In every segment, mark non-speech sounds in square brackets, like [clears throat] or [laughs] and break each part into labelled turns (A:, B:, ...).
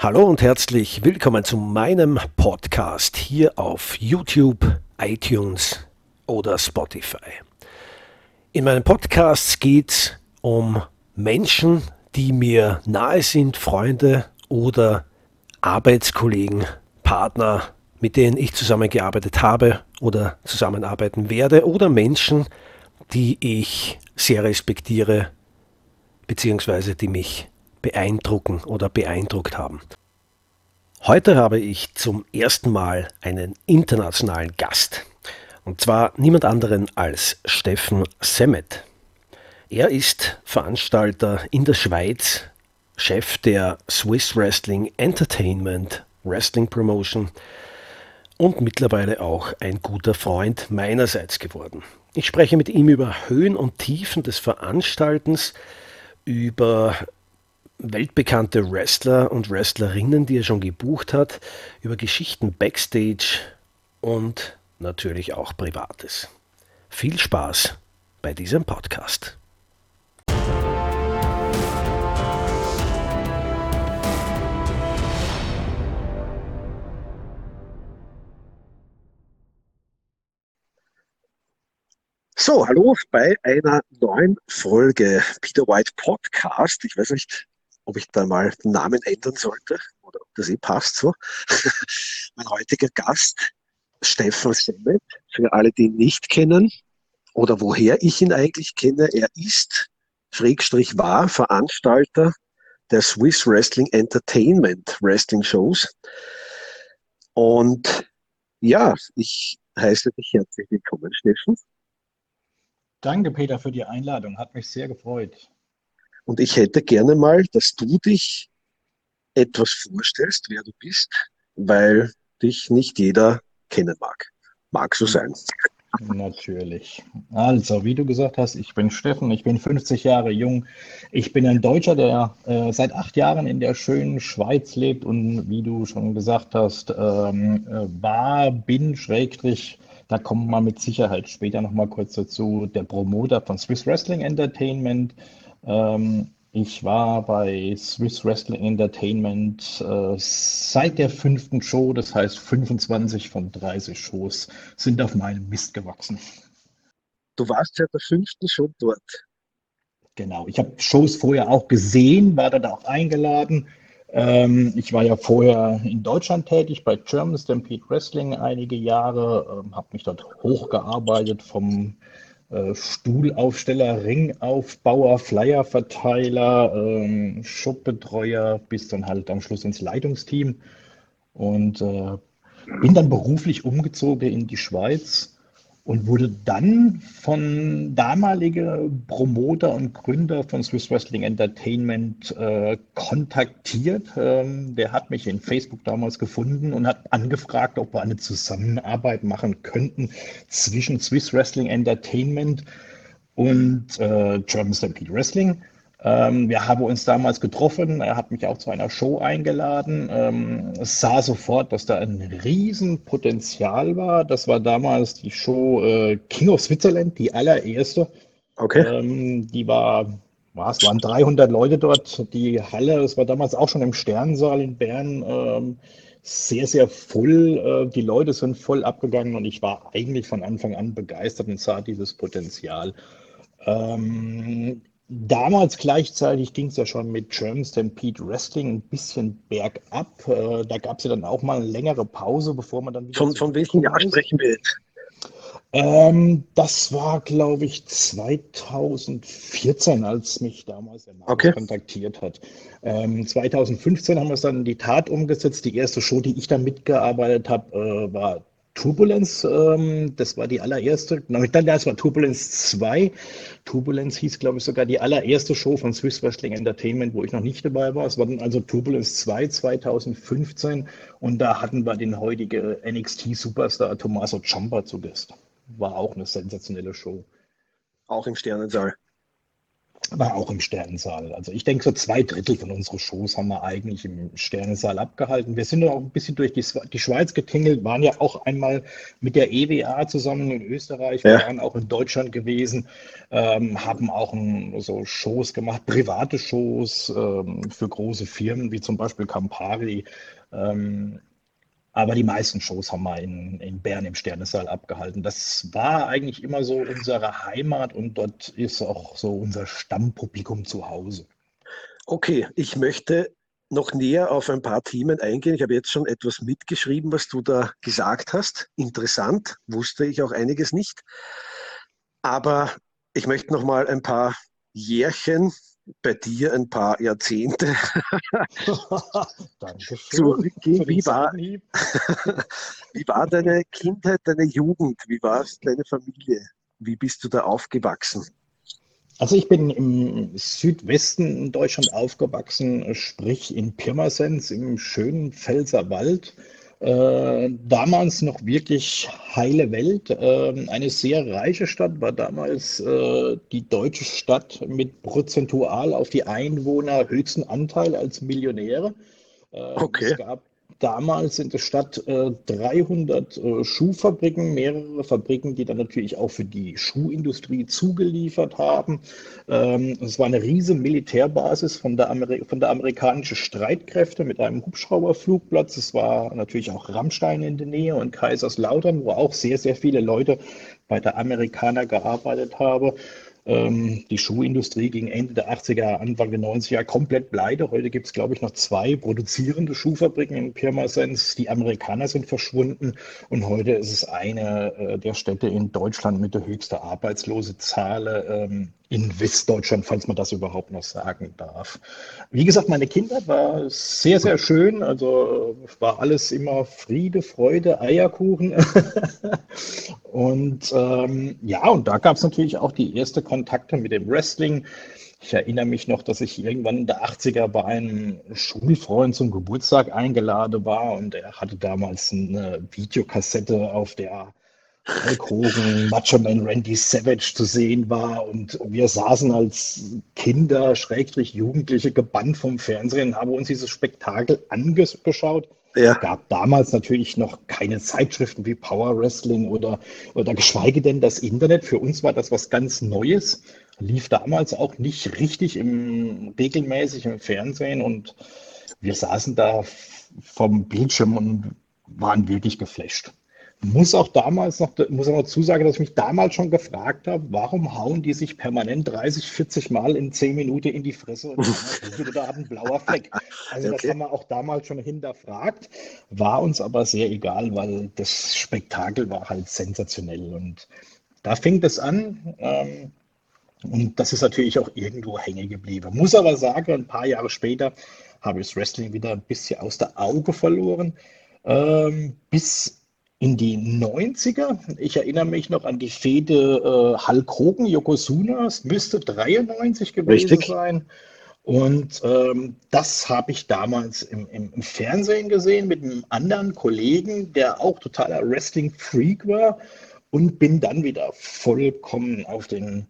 A: Hallo und herzlich willkommen zu meinem Podcast hier auf YouTube, iTunes oder Spotify. In meinen Podcasts geht es um Menschen, die mir nahe sind, Freunde oder Arbeitskollegen, Partner, mit denen ich zusammengearbeitet habe oder zusammenarbeiten werde oder Menschen, die ich sehr respektiere, beziehungsweise die mich beeindrucken oder beeindruckt haben. Heute habe ich zum ersten Mal einen internationalen Gast. Und zwar niemand anderen als Steffen Semmet. Er ist Veranstalter in der Schweiz, Chef der Swiss Wrestling Entertainment Wrestling Promotion und mittlerweile auch ein guter Freund meinerseits geworden. Ich spreche mit ihm über Höhen und Tiefen des Veranstaltens, über weltbekannte Wrestler und Wrestlerinnen, die er schon gebucht hat, über Geschichten backstage und natürlich auch Privates. Viel Spaß bei diesem Podcast. So, hallo bei einer neuen Folge Peter White Podcast. Ich weiß nicht, ob ich da mal den Namen ändern sollte oder ob das eh passt so. [laughs] mein heutiger Gast, Stefan Semmet, für alle, die ihn nicht kennen oder woher ich ihn eigentlich kenne, er ist, Schrägstrich war, Veranstalter der Swiss Wrestling Entertainment Wrestling Shows. Und ja, ich heiße dich herzlich willkommen, Steffen.
B: Danke, Peter, für die Einladung. Hat mich sehr gefreut.
A: Und ich hätte gerne mal, dass du dich etwas vorstellst, wer du bist, weil dich nicht jeder kennen mag. Mag so sein.
B: Natürlich. Also, wie du gesagt hast, ich bin Steffen, ich bin 50 Jahre jung. Ich bin ein Deutscher, der äh, seit acht Jahren in der schönen Schweiz lebt und wie du schon gesagt hast, ähm, äh, war, bin, Schrägstrich, da kommen wir mit Sicherheit später nochmal kurz dazu, der Promoter von Swiss Wrestling Entertainment. Ähm, ich war bei Swiss Wrestling Entertainment äh, seit der fünften Show, das heißt 25 von 30 Shows sind auf meinem Mist gewachsen.
A: Du warst seit der fünften Show dort.
B: Genau, ich habe Shows vorher auch gesehen, war da auch eingeladen. Ähm, ich war ja vorher in Deutschland tätig bei German Stampede Wrestling einige Jahre, ähm, habe mich dort hochgearbeitet vom Stuhlaufsteller, Ringaufbauer, Flyerverteiler, ähm, Shopbetreuer bis dann halt am Schluss ins Leitungsteam. Und äh, bin dann beruflich umgezogen in die Schweiz und wurde dann von damaliger Promoter und Gründer von Swiss Wrestling Entertainment äh, kontaktiert. Ähm, der hat mich in Facebook damals gefunden und hat angefragt, ob wir eine Zusammenarbeit machen könnten zwischen Swiss Wrestling Entertainment und äh, German Stampede Wrestling. Ähm, wir haben uns damals getroffen. Er hat mich auch zu einer Show eingeladen. Ähm, es sah sofort, dass da ein Riesenpotenzial war. Das war damals die Show äh, King of Switzerland, die allererste. Okay. Ähm, die war, was, waren 300 Leute dort. Die Halle, es war damals auch schon im Sternsaal in Bern. Sehr, sehr voll. Äh, die Leute sind voll abgegangen und ich war eigentlich von Anfang an begeistert und sah dieses Potenzial. Damals gleichzeitig ging es ja schon mit German Stampede Wrestling ein bisschen bergab. Äh, da gab es ja dann auch mal eine längere Pause, bevor man dann
A: wieder. Von, von welchem Jahr sprechen wir jetzt?
B: Ähm, das war, glaube ich, 2014, als mich damals der Markt okay. kontaktiert hat. Ähm, 2015 haben wir es dann in die Tat umgesetzt. Die erste Show, die ich da mitgearbeitet habe, äh, war Turbulence, ähm, das war die allererste, nein, das war Turbulence 2. Turbulence hieß, glaube ich, sogar die allererste Show von Swiss Wrestling Entertainment, wo ich noch nicht dabei war. Es war dann also Turbulence 2 2015 und da hatten wir den heutigen NXT-Superstar Tommaso Ciampa zu Gast. War auch eine sensationelle Show.
A: Auch im Sternensaal.
B: War auch im Sternensaal. Also ich denke, so zwei Drittel von unseren Shows haben wir eigentlich im Sternensaal abgehalten. Wir sind auch ein bisschen durch die, die Schweiz getingelt, waren ja auch einmal mit der EWA zusammen in Österreich, wir ja. waren auch in Deutschland gewesen, ähm, haben auch ein, so Shows gemacht, private Shows ähm, für große Firmen, wie zum Beispiel Campari. Ähm, aber die meisten Shows haben wir in, in Bern im Sternesaal abgehalten. Das war eigentlich immer so unsere Heimat und dort ist auch so unser Stammpublikum zu Hause.
A: Okay, ich möchte noch näher auf ein paar Themen eingehen. Ich habe jetzt schon etwas mitgeschrieben, was du da gesagt hast. Interessant, wusste ich auch einiges nicht. Aber ich möchte noch mal ein paar Jährchen bei dir ein paar Jahrzehnte [laughs] zurückgehen. Wie war, [laughs] wie war deine Kindheit, deine Jugend? Wie war es deine Familie? Wie bist du da aufgewachsen?
B: Also ich bin im Südwesten Deutschland aufgewachsen, sprich in Pirmasens im schönen Pfälzerwald. Äh, damals noch wirklich heile Welt. Äh, eine sehr reiche Stadt war damals äh, die deutsche Stadt mit prozentual auf die Einwohner höchsten Anteil als Millionäre.
A: Äh, okay.
B: Es gab damals in der Stadt äh, 300 äh, Schuhfabriken, mehrere Fabriken, die dann natürlich auch für die Schuhindustrie zugeliefert haben. Ähm, es war eine riesige Militärbasis von der, Ameri von der amerikanischen Streitkräfte mit einem Hubschrauberflugplatz. Es war natürlich auch Rammstein in der Nähe und Kaiserslautern, wo auch sehr, sehr viele Leute bei der Amerikaner gearbeitet haben. Ähm, die Schuhindustrie ging Ende der 80er, Anfang der 90er komplett pleite. Heute gibt es, glaube ich, noch zwei produzierende Schuhfabriken in Pirmasens. Die Amerikaner sind verschwunden und heute ist es eine äh, der Städte in Deutschland mit der höchsten Arbeitslosezahl. Ähm, in Westdeutschland, falls man das überhaupt noch sagen darf. Wie gesagt, meine Kindheit war sehr, sehr schön. Also war alles immer Friede, Freude, Eierkuchen. [laughs] und ähm, ja, und da gab es natürlich auch die ersten Kontakte mit dem Wrestling. Ich erinnere mich noch, dass ich irgendwann in der 80er bei einem Schulfreund zum Geburtstag eingeladen war und er hatte damals eine Videokassette, auf der Hulk Hogan, Macho Man Randy Savage zu sehen war und wir saßen als Kinder, Schrägstrich Jugendliche, gebannt vom Fernsehen, haben uns dieses Spektakel angeschaut. Ja. Es gab damals natürlich noch keine Zeitschriften wie Power Wrestling oder, oder geschweige denn das Internet. Für uns war das was ganz Neues. Lief damals auch nicht richtig im, regelmäßig im Fernsehen und wir saßen da vom Bildschirm und waren wirklich geflasht. Muss auch damals noch, muss auch dazu sagen, dass ich mich damals schon gefragt habe, warum hauen die sich permanent 30, 40 Mal in 10 Minuten in die Fresse und [laughs] da hat ein blauer Fleck. Also okay. das haben wir auch damals schon hinterfragt, war uns aber sehr egal, weil das Spektakel war halt sensationell und da fing das an. Ähm, und das ist natürlich auch irgendwo hängen geblieben. Muss aber sagen, ein paar Jahre später habe ich das Wrestling wieder ein bisschen aus der Auge verloren. Ähm, bis in die 90er. Ich erinnere mich noch an die Fehde äh, Hulk Hogan, Yokozuna. Es müsste 93 gewesen Richtig. sein. Und ähm, das habe ich damals im, im, im, Fernsehen gesehen mit einem anderen Kollegen, der auch totaler Wrestling-Freak war und bin dann wieder vollkommen auf den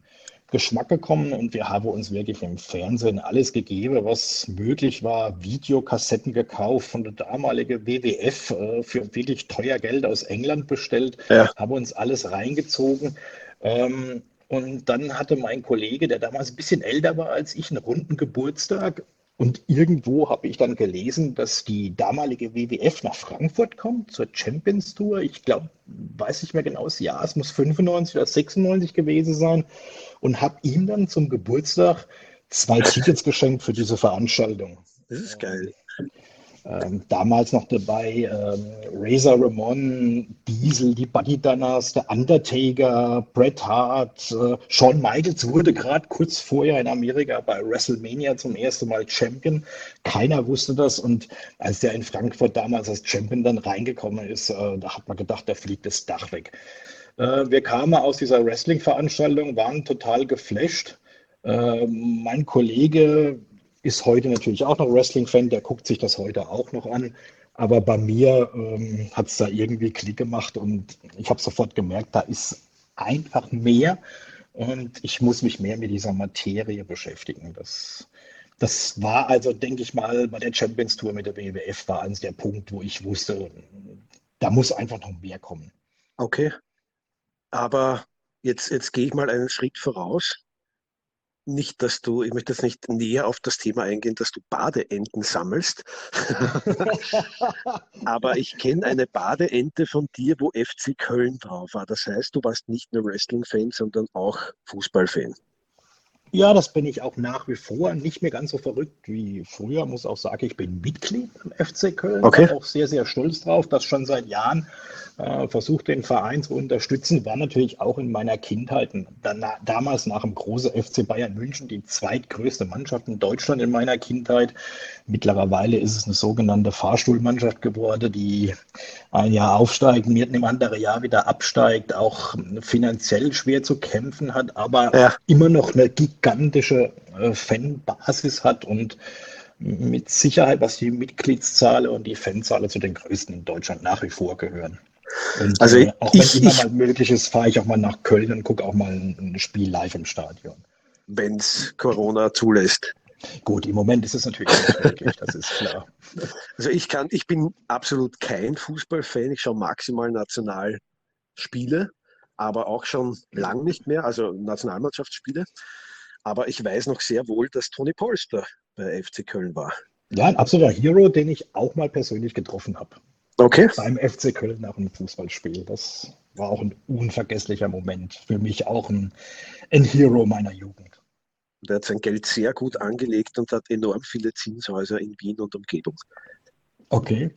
B: Geschmack gekommen und wir haben uns wirklich im Fernsehen alles gegeben, was möglich war. Videokassetten gekauft von der damaligen WWF äh, für wirklich teuer Geld aus England bestellt, ja. haben uns alles reingezogen. Ähm, und dann hatte mein Kollege, der damals ein bisschen älter war als ich, einen runden Geburtstag und irgendwo habe ich dann gelesen, dass die damalige WWF nach Frankfurt kommt zur Champions Tour. Ich glaube, weiß nicht mehr genau das Jahr, es muss 95 oder 96 gewesen sein. Und habe ihm dann zum Geburtstag zwei Tickets geschenkt für diese Veranstaltung.
A: Das ist geil.
B: Ähm, damals noch dabei ähm, Razor Ramon, Diesel, die Buddy Dunners, der Undertaker, Bret Hart, äh, Shawn Michaels wurde gerade kurz vorher in Amerika bei WrestleMania zum ersten Mal Champion. Keiner wusste das und als der in Frankfurt damals als Champion dann reingekommen ist, äh, da hat man gedacht, da fliegt das Dach weg. Äh, wir kamen aus dieser Wrestling-Veranstaltung, waren total geflasht. Äh, mein Kollege ist heute natürlich auch noch Wrestling-Fan, der guckt sich das heute auch noch an. Aber bei mir ähm, hat es da irgendwie Klick gemacht und ich habe sofort gemerkt, da ist einfach mehr. und ich muss mich mehr mit dieser Materie beschäftigen. Das, das war also, denke ich mal, bei der Champions Tour mit der BWF war eins der Punkt, wo ich wusste, da muss einfach noch mehr kommen.
A: Okay. Aber jetzt, jetzt gehe ich mal einen Schritt voraus nicht, dass du, ich möchte jetzt nicht näher auf das Thema eingehen, dass du Badeenten sammelst. [laughs] Aber ich kenne eine Badeente von dir, wo FC Köln drauf war. Das heißt, du warst nicht nur Wrestling-Fan, sondern auch Fußball-Fan.
B: Ja, das bin ich auch nach wie vor. Nicht mehr ganz so verrückt wie früher, muss auch sagen, ich bin Mitglied im FC Köln.
A: Okay.
B: Bin auch sehr, sehr stolz drauf, dass schon seit Jahren äh, versucht, den Verein zu unterstützen. War natürlich auch in meiner Kindheit, danach, damals nach dem großen FC Bayern München, die zweitgrößte Mannschaft in Deutschland in meiner Kindheit. Mittlerweile ist es eine sogenannte Fahrstuhlmannschaft geworden, die ein Jahr aufsteigt, mit einem anderen Jahr wieder absteigt, auch finanziell schwer zu kämpfen hat, aber ja. immer noch eine gigantische äh, Fanbasis hat und mit Sicherheit, was die Mitgliedszahlen und die Fanzahlen zu den größten in Deutschland nach wie vor gehören. Und also äh, auch wenn es immer mal möglich ist, fahre ich auch mal nach Köln und gucke auch mal ein, ein Spiel live im Stadion.
A: Wenn es Corona zulässt.
B: Gut, im Moment ist es natürlich nicht möglich, das ist klar. [laughs]
A: Also ich kann, ich bin absolut kein Fußballfan, ich schaue maximal Nationalspiele, aber auch schon lang nicht mehr, also Nationalmannschaftsspiele. Aber ich weiß noch sehr wohl, dass Toni Polster bei FC Köln war.
B: Ja, ein absoluter Hero, den ich auch mal persönlich getroffen habe.
A: Okay.
B: Beim FC Köln nach einem Fußballspiel. Das war auch ein unvergesslicher Moment. Für mich auch ein, ein Hero meiner Jugend.
A: Der hat sein Geld sehr gut angelegt und hat enorm viele Zinshäuser in Wien und Umgebung.
B: Okay.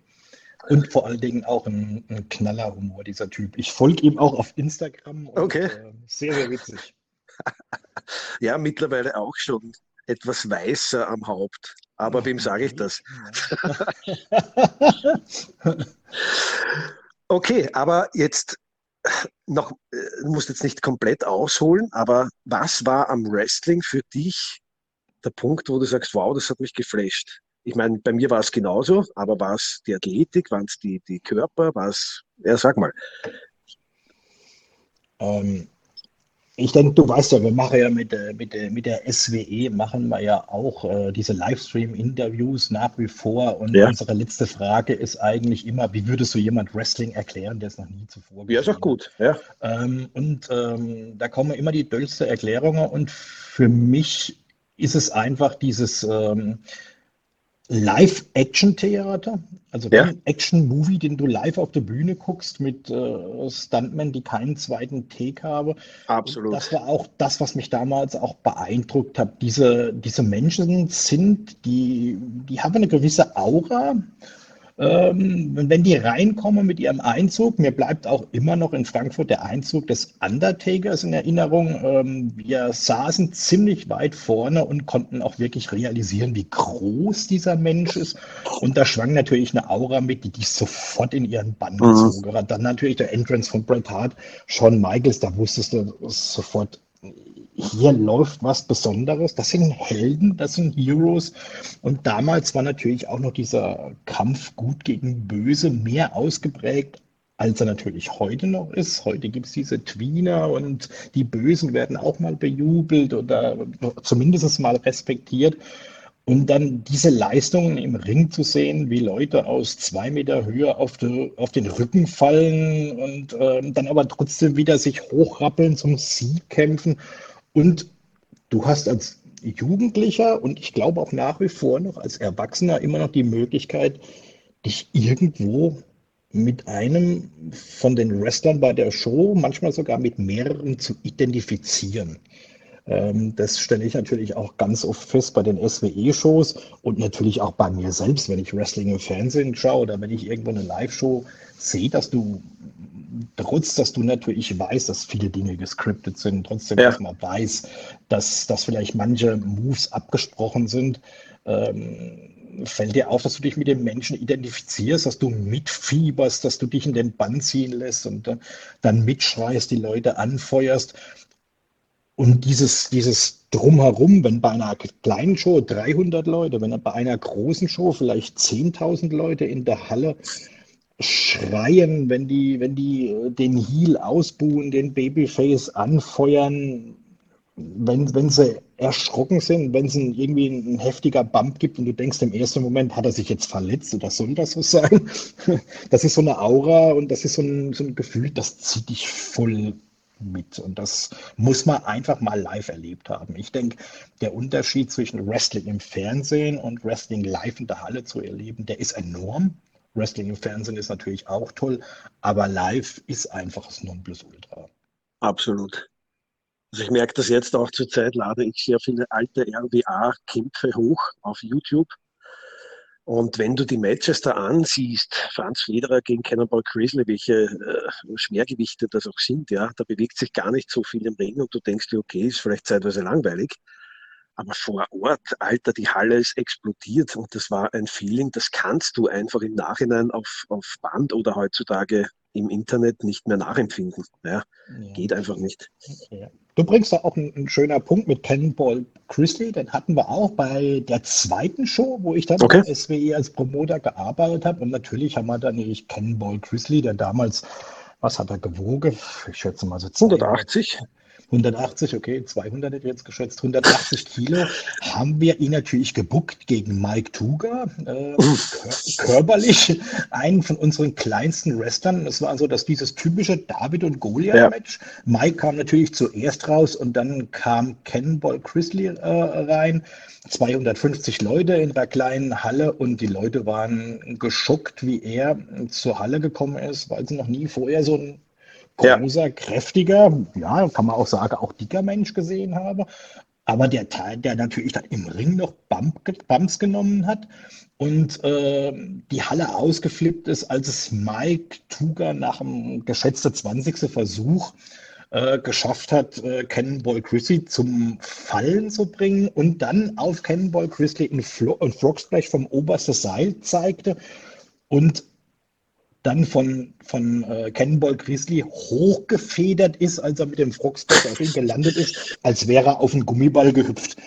B: Und vor allen Dingen auch ein, ein Knallerhumor, dieser Typ. Ich folge ihm auch auf Instagram.
A: Und, okay.
B: Äh, sehr, sehr witzig. [laughs]
A: ja, mittlerweile auch schon etwas weißer am Haupt. Aber wem sage ich das? [laughs] okay, aber jetzt noch, äh, du musst jetzt nicht komplett ausholen, aber was war am Wrestling für dich der Punkt, wo du sagst, wow, das hat mich geflasht? Ich meine, bei mir war es genauso, aber war es die Athletik, waren es die, die Körper, war es, ja, sag mal.
B: Ähm, ich denke, du weißt ja, wir machen ja mit, mit, mit der SWE, machen wir ja auch äh, diese Livestream-Interviews nach wie vor. Und ja. unsere letzte Frage ist eigentlich immer, wie würdest du jemand Wrestling erklären, der es noch nie zuvor
A: gesehen hat? Ja, ist auch gut. Ja.
B: Ähm, und ähm, da kommen immer die döllste Erklärungen. Und für mich ist es einfach dieses... Ähm, Live-Action-Theater, also ja. ein Action-Movie, den du live auf der Bühne guckst mit äh, Stuntmen, die keinen zweiten Take haben.
A: Absolut.
B: das war auch das, was mich damals auch beeindruckt hat. Diese, diese Menschen sind, die, die haben eine gewisse Aura ähm, wenn die reinkommen mit ihrem Einzug, mir bleibt auch immer noch in Frankfurt der Einzug des Undertakers in Erinnerung. Ähm, wir saßen ziemlich weit vorne und konnten auch wirklich realisieren, wie groß dieser Mensch ist. Und da schwang natürlich eine Aura mit, die dich sofort in ihren Bann mhm. gezogen hat. Dann natürlich der Entrance von Bret Hart, Shawn Michaels, da wusstest du sofort, hier läuft was Besonderes. Das sind Helden, das sind Heroes. Und damals war natürlich auch noch dieser Kampf gut gegen böse mehr ausgeprägt, als er natürlich heute noch ist. Heute gibt es diese Tweener und die Bösen werden auch mal bejubelt oder zumindest mal respektiert. Und dann diese Leistungen im Ring zu sehen, wie Leute aus zwei Meter Höhe auf, de, auf den Rücken fallen und äh, dann aber trotzdem wieder sich hochrappeln, zum Sieg kämpfen. Und du hast als Jugendlicher und ich glaube auch nach wie vor noch als Erwachsener immer noch die Möglichkeit, dich irgendwo mit einem von den Wrestlern bei der Show, manchmal sogar mit mehreren zu identifizieren. Ähm, das stelle ich natürlich auch ganz oft fest bei den SWE-Shows und natürlich auch bei mir selbst, wenn ich Wrestling im Fernsehen schaue oder wenn ich irgendwo eine Live-Show sehe, dass du trotz, dass du natürlich weißt, dass viele Dinge gescriptet sind, trotzdem, ja. man weiß, dass, dass vielleicht manche Moves abgesprochen sind, ähm, fällt dir auf, dass du dich mit dem Menschen identifizierst, dass du mitfieberst, dass du dich in den Bann ziehen lässt und äh, dann mitschreist, die Leute anfeuerst. Und dieses, dieses Drumherum, wenn bei einer kleinen Show 300 Leute, wenn bei einer großen Show vielleicht 10.000 Leute in der Halle schreien, wenn die, wenn die äh, den Heel ausbuhen, den Babyface anfeuern, wenn, wenn sie erschrocken sind, wenn es irgendwie ein, ein heftiger Bump gibt und du denkst im ersten Moment, hat er sich jetzt verletzt oder soll das so [laughs] sein? Das ist so eine Aura und das ist so ein, so ein Gefühl, das zieht dich voll mit. Und das muss man einfach mal live erlebt haben. Ich denke, der Unterschied zwischen Wrestling im Fernsehen und Wrestling live in der Halle zu erleben, der ist enorm. Wrestling im Fernsehen ist natürlich auch toll, aber live ist einfach das Nonplusultra.
A: Absolut. Also ich merke das jetzt auch zur Zeit, lade ich sehr viele alte RWA-Kämpfe hoch auf YouTube. Und wenn du die Matches da ansiehst, Franz Federer gegen Cannonball Grizzly, welche äh, Schwergewichte das auch sind, ja, da bewegt sich gar nicht so viel im Ring und du denkst dir, okay, ist vielleicht zeitweise langweilig. Aber vor Ort, Alter, die Halle ist explodiert und das war ein Feeling, das kannst du einfach im Nachhinein auf, auf Band oder heutzutage im Internet nicht mehr nachempfinden. Ja, ja. Geht einfach nicht.
B: Ja. Du bringst da auch einen, einen schöner Punkt mit Cannonball Chrisley, den hatten wir auch bei der zweiten Show, wo ich dann okay. bei SWE als Promoter gearbeitet habe. Und natürlich haben wir dann nämlich Cannonball Chrisley, der damals, was hat er gewogen? Ich schätze mal so
A: 180.
B: 180, okay, 200 hätte ich jetzt geschätzt, 180 Kilo, haben wir ihn natürlich gebuckt gegen Mike Tuga, äh, körperlich einen von unseren kleinsten Wrestlern. Es war so, dass dieses typische David und Goliath-Match. Ja. Mike kam natürlich zuerst raus und dann kam Cannonball Chrisley äh, rein. 250 Leute in der kleinen Halle und die Leute waren geschockt, wie er zur Halle gekommen ist, weil sie noch nie vorher so ein großer, ja. kräftiger, ja, kann man auch sagen, auch dicker Mensch gesehen habe. Aber der Teil, der natürlich dann im Ring noch Bump, Bumps genommen hat und äh, die Halle ausgeflippt ist, als es Mike Tuger nach dem geschätzten 20. Versuch äh, geschafft hat, äh, Cannonball Chrisley zum Fallen zu bringen und dann auf Cannonball Chrisley ein, Flo ein Frog Splash vom obersten Seil zeigte und dann von, von äh, Cannonball Grizzly hochgefedert ist, als er mit dem Frogsback auf ihn gelandet ist, als wäre er auf einen Gummiball gehüpft.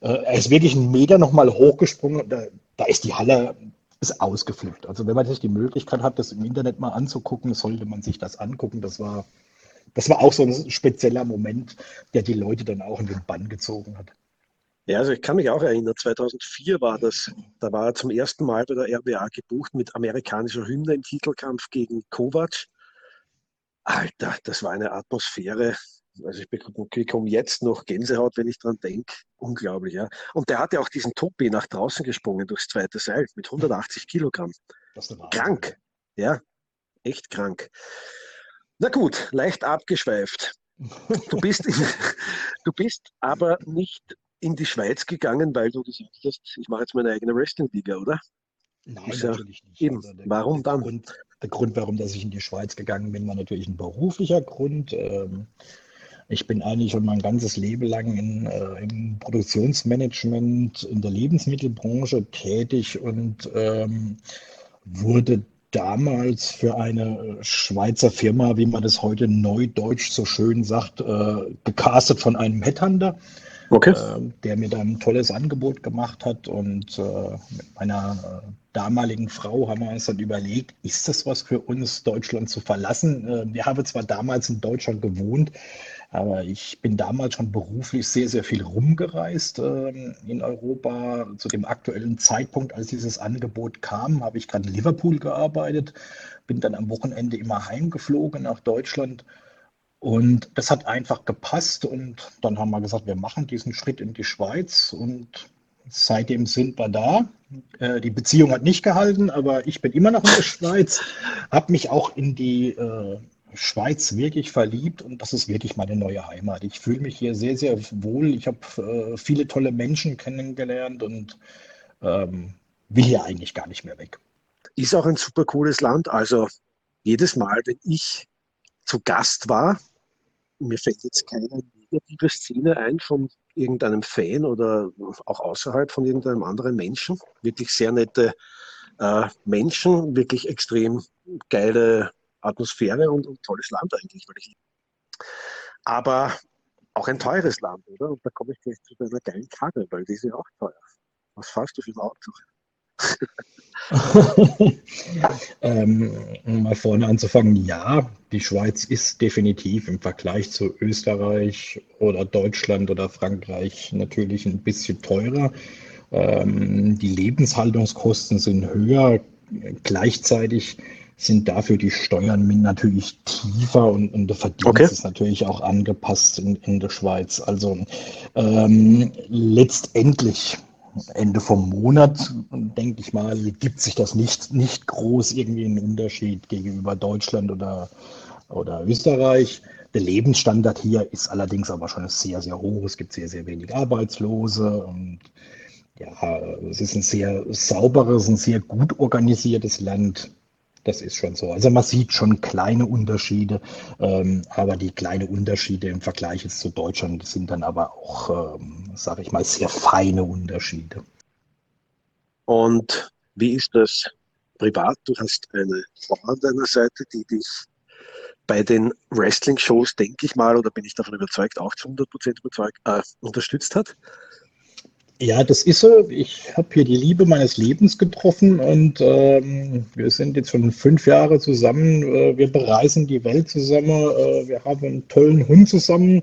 B: Äh, er ist wirklich einen Meter nochmal hochgesprungen. Da, da ist die Halle ist ausgeflippt. Also wenn man sich die Möglichkeit hat, das im Internet mal anzugucken, sollte man sich das angucken. Das war, das war auch so ein spezieller Moment, der die Leute dann auch in den Bann gezogen hat.
A: Ja, also ich kann mich auch erinnern, 2004 war das, da war er zum ersten Mal bei der RBA gebucht mit amerikanischer Hymne im Titelkampf gegen Kovac. Alter, das war eine Atmosphäre. Also ich bekomme jetzt noch Gänsehaut, wenn ich dran denke. Unglaublich, ja. Und der hat ja auch diesen Topi nach draußen gesprungen durchs zweite Seil mit 180 Kilogramm. Krank, ja, echt krank. Na gut, leicht abgeschweift. Du bist, in, [laughs] du bist aber nicht in die Schweiz gegangen, weil du gesagt hast, ich mache jetzt meine eigene Wrestling-Liga, oder?
B: Nein, ist natürlich
A: nicht. Eben. Also der, warum
B: der
A: dann?
B: Grund, der Grund, warum dass ich in die Schweiz gegangen bin, war natürlich ein beruflicher Grund. Ähm, ich bin eigentlich schon mein ganzes Leben lang in, äh, im Produktionsmanagement in der Lebensmittelbranche tätig und ähm, wurde damals für eine Schweizer Firma, wie man das heute neudeutsch so schön sagt, äh, gecastet von einem Headhunter okay. äh, der mir dann ein tolles Angebot gemacht hat. Und äh, mit meiner äh, damaligen Frau haben wir uns dann überlegt, ist das was für uns, Deutschland zu verlassen? Äh, wir haben zwar damals in Deutschland gewohnt, aber ich bin damals schon beruflich sehr, sehr viel rumgereist äh, in Europa. Zu dem aktuellen Zeitpunkt, als dieses Angebot kam, habe ich gerade in Liverpool gearbeitet, bin dann am Wochenende immer heimgeflogen nach Deutschland und das hat einfach gepasst und dann haben wir gesagt, wir machen diesen Schritt in die Schweiz und seitdem sind wir da. Äh, die Beziehung hat nicht gehalten, aber ich bin immer noch in der Schweiz, habe mich auch in die äh, Schweiz wirklich verliebt und das ist wirklich meine neue Heimat. Ich fühle mich hier sehr, sehr wohl. Ich habe äh, viele tolle Menschen kennengelernt und ähm, will hier eigentlich gar nicht mehr weg.
A: Ist auch ein super cooles Land. Also jedes Mal, wenn ich zu Gast war mir fällt jetzt keine negative Szene ein von irgendeinem Fan oder auch außerhalb von irgendeinem anderen Menschen. Wirklich sehr nette äh, Menschen, wirklich extrem geile Atmosphäre und, und tolles Land eigentlich. Weil ich, aber auch ein teures Land, oder? Und da komme ich gleich zu einer geilen Karre, weil die ist ja auch teuer. Was fährst du für ein Auto? [laughs]
B: ähm, um mal vorne anzufangen, ja, die Schweiz ist definitiv im Vergleich zu Österreich oder Deutschland oder Frankreich natürlich ein bisschen teurer. Ähm, die Lebenshaltungskosten sind höher. Gleichzeitig sind dafür die Steuern natürlich tiefer und, und der Verdienst okay. ist natürlich auch angepasst in, in der Schweiz. Also ähm, letztendlich Ende vom Monat, denke ich mal, gibt sich das nicht, nicht groß irgendwie einen Unterschied gegenüber Deutschland oder, oder Österreich. Der Lebensstandard hier ist allerdings aber schon sehr, sehr hoch. Es gibt sehr, sehr wenig Arbeitslose und ja, es ist ein sehr sauberes, ein sehr gut organisiertes Land. Das ist schon so. Also man sieht schon kleine Unterschiede, ähm, aber die kleinen Unterschiede im Vergleich jetzt zu Deutschland sind dann aber auch, ähm, sage ich mal, sehr feine Unterschiede.
A: Und wie ist das privat? Du hast eine Frau an deiner Seite, die dich bei den Wrestling-Shows, denke ich mal, oder bin ich davon überzeugt, auch zu 100% überzeugt, äh, unterstützt hat.
B: Ja, das ist so. Ich habe hier die Liebe meines Lebens getroffen und ähm, wir sind jetzt schon fünf Jahre zusammen. Äh, wir bereisen die Welt zusammen. Äh, wir haben einen tollen Hund zusammen.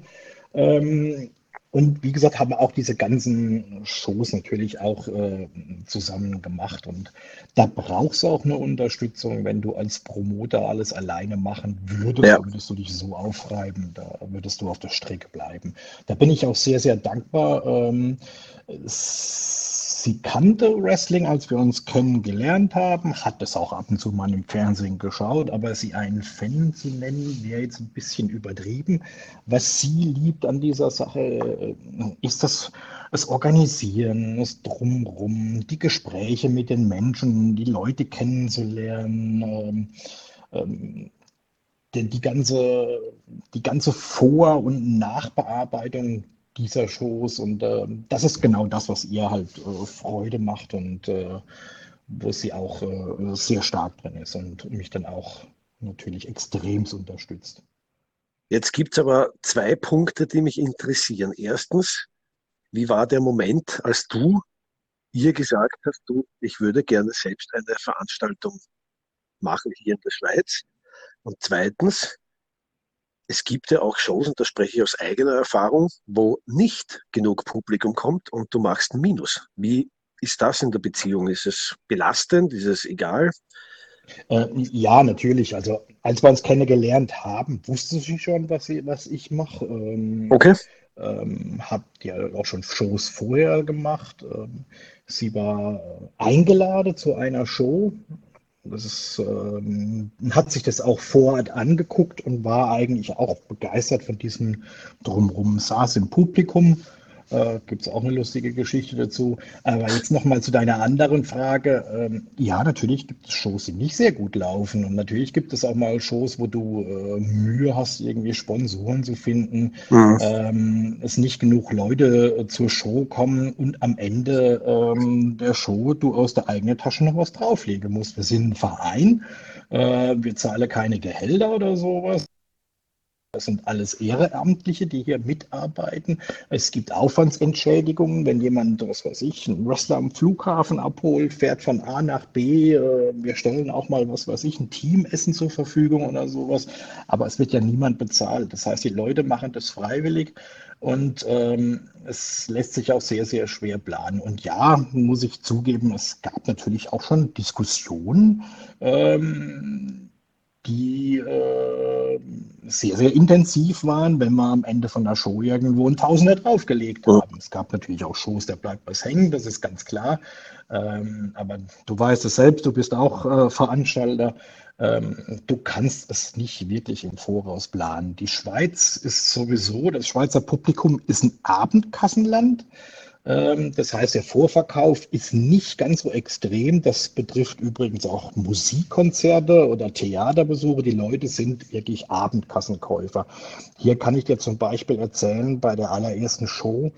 B: Ähm, und wie gesagt, haben wir auch diese ganzen Shows natürlich auch äh, zusammen gemacht. Und da brauchst du auch eine Unterstützung. Wenn du als Promoter alles alleine machen würdest, ja. würdest du dich so aufreiben. Da würdest du auf der Strecke bleiben. Da bin ich auch sehr, sehr dankbar. Ähm, sie kannte Wrestling, als wir uns kennengelernt haben, hat es auch ab und zu mal im Fernsehen geschaut, aber sie einen Fan zu nennen, wäre jetzt ein bisschen übertrieben. Was sie liebt an dieser Sache, äh, ist das, das Organisieren, das Drumrum, die Gespräche mit den Menschen, die Leute kennenzulernen. Ähm, ähm, die, ganze, die ganze Vor- und Nachbearbeitung dieser Shows. Und äh, das ist genau das, was ihr halt äh, Freude macht und äh, wo sie auch äh, sehr stark drin ist und mich dann auch natürlich extremst unterstützt.
A: Jetzt gibt es aber zwei Punkte, die mich interessieren. Erstens, wie war der Moment, als du ihr gesagt hast, du, ich würde gerne selbst eine Veranstaltung machen hier in der Schweiz? Und zweitens, es gibt ja auch Shows, und da spreche ich aus eigener Erfahrung, wo nicht genug Publikum kommt und du machst ein Minus. Wie ist das in der Beziehung? Ist es belastend? Ist es egal?
B: Äh, ja, natürlich. Also als wir uns kennengelernt haben, wusste sie schon, was, sie, was ich mache. Ähm,
A: okay.
B: Ähm, habt ja auch schon Shows vorher gemacht. Ähm, sie war äh, eingeladen zu einer Show das ist, ähm, hat sich das auch vor Ort angeguckt und war eigentlich auch begeistert von diesem Drumherum, saß im Publikum äh, Gibt es auch eine lustige Geschichte dazu. Aber jetzt nochmal zu deiner anderen Frage. Ähm, ja, natürlich gibt es Shows, die nicht sehr gut laufen. Und natürlich gibt es auch mal Shows, wo du äh, Mühe hast, irgendwie Sponsoren zu finden, mhm. ähm, es nicht genug Leute äh, zur Show kommen und am Ende ähm, der Show du aus der eigenen Tasche noch was drauflegen musst. Wir sind ein Verein, äh, wir zahlen keine Gehälter oder sowas. Das sind alles Ehrenamtliche, die hier mitarbeiten. Es gibt Aufwandsentschädigungen, wenn jemand, was weiß ich, einen Wrestler am Flughafen abholt, fährt von A nach B. Äh, wir stellen auch mal, was weiß ich, ein Teamessen zur Verfügung oder sowas. Aber es wird ja niemand bezahlt. Das heißt, die Leute machen das freiwillig und ähm, es lässt sich auch sehr, sehr schwer planen. Und ja, muss ich zugeben, es gab natürlich auch schon Diskussionen. Ähm, die äh, sehr, sehr intensiv waren, wenn wir am Ende von der Show irgendwo ein Tausender draufgelegt haben. Es gab natürlich auch Shows, da bleibt was hängen, das ist ganz klar. Ähm, aber du weißt es selbst, du bist auch äh, Veranstalter. Ähm, du kannst es nicht wirklich im Voraus planen. Die Schweiz ist sowieso, das Schweizer Publikum ist ein Abendkassenland. Ähm, das heißt, der Vorverkauf ist nicht ganz so extrem. Das betrifft übrigens auch Musikkonzerte oder Theaterbesuche. Die Leute sind wirklich Abendkassenkäufer. Hier kann ich dir zum Beispiel erzählen, bei der allerersten Show,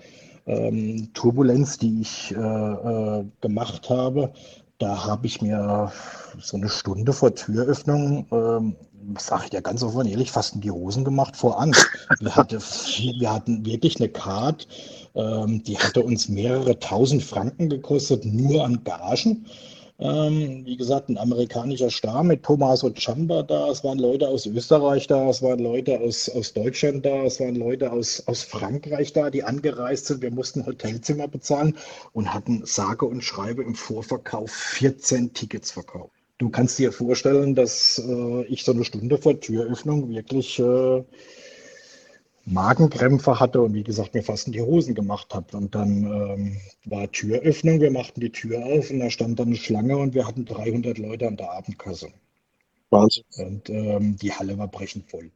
B: ähm, Turbulenz, die ich äh, äh, gemacht habe, da habe ich mir so eine Stunde vor Türöffnung, ähm, sage ich dir ganz offen ehrlich, fast in die Hosen gemacht vor Angst. Wir, hatte, wir hatten wirklich eine Card, die hatte uns mehrere tausend Franken gekostet, nur an Gagen. Ähm, wie gesagt, ein amerikanischer Star mit Tommaso Ciampa da. Es waren Leute aus Österreich da, es waren Leute aus, aus Deutschland da, es waren Leute aus, aus Frankreich da, die angereist sind. Wir mussten Hotelzimmer bezahlen und hatten sage und schreibe im Vorverkauf 14 Tickets verkauft. Du kannst dir vorstellen, dass äh, ich so eine Stunde vor Türöffnung wirklich äh, Magenkrämpfe hatte und wie gesagt mir fast in die Hosen gemacht habe. Und dann ähm, war Türöffnung, wir machten die Tür auf und da stand dann eine Schlange und wir hatten 300 Leute an der Abendkasse.
A: Wahnsinn.
B: Und ähm, die Halle war brechend voll.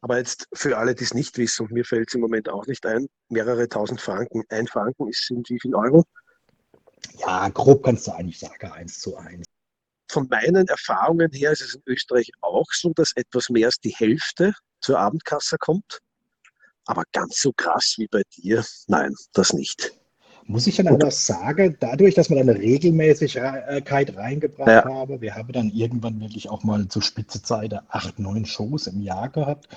A: Aber jetzt für alle, die es nicht wissen, und mir fällt es im Moment auch nicht ein, mehrere tausend Franken. Ein Franken ist sind wie viel Euro?
B: Ja, grob kannst du eigentlich sagen, eins zu eins.
A: Von meinen Erfahrungen her ist es in Österreich auch so, dass etwas mehr als die Hälfte zur Abendkasse kommt. Aber ganz so krass wie bei dir, nein, das nicht.
B: Muss ich dann aber sagen, dadurch, dass man eine Regelmäßigkeit reingebracht ja. habe, wir haben dann irgendwann wirklich auch mal zur Spitzezeit acht, neun Shows im Jahr gehabt,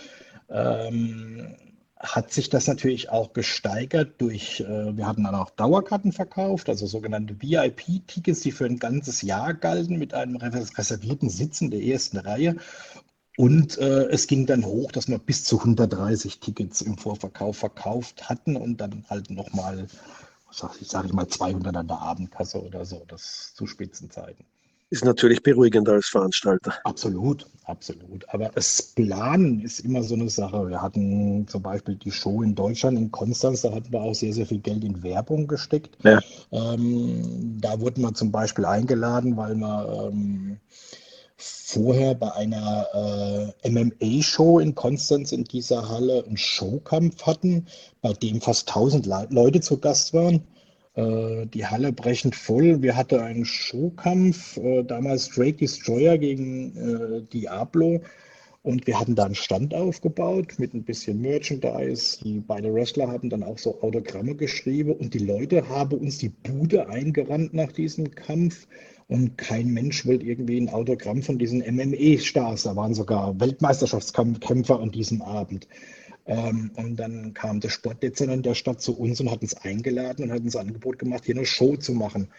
B: ähm, hat sich das natürlich auch gesteigert durch, äh, wir hatten dann auch Dauerkarten verkauft, also sogenannte VIP-Tickets, die für ein ganzes Jahr galten mit einem reservierten Sitz in der ersten Reihe. Und äh, es ging dann hoch, dass wir bis zu 130 Tickets im Vorverkauf verkauft hatten und dann halt nochmal, sag ich, sag ich mal, 200 an der Abendkasse oder so, das zu Spitzenzeiten.
A: Ist natürlich beruhigender als Veranstalter.
B: Absolut, absolut. Aber das Planen ist immer so eine Sache. Wir hatten zum Beispiel die Show in Deutschland, in Konstanz, da hatten wir auch sehr, sehr viel Geld in Werbung gesteckt. Ja. Ähm, da wurden wir zum Beispiel eingeladen, weil wir ähm, vorher bei einer äh, MMA-Show in Konstanz in dieser Halle einen Showkampf hatten, bei dem fast 1000 Le Leute zu Gast waren. Äh, die Halle brechend voll. Wir hatten einen Showkampf, äh, damals Drake Destroyer gegen äh, Diablo. Und wir hatten da einen Stand aufgebaut mit ein bisschen Merchandise. Die beiden Wrestler haben dann auch so Autogramme geschrieben und die Leute haben uns die Bude eingerannt nach diesem Kampf und kein Mensch wollte irgendwie ein Autogramm von diesen MMA-Stars. Da waren sogar Weltmeisterschaftskämpfer an diesem Abend. Ähm, und dann kam der Sportdezernent der Stadt zu uns und hat uns eingeladen und hat uns Angebot gemacht, hier eine Show zu machen.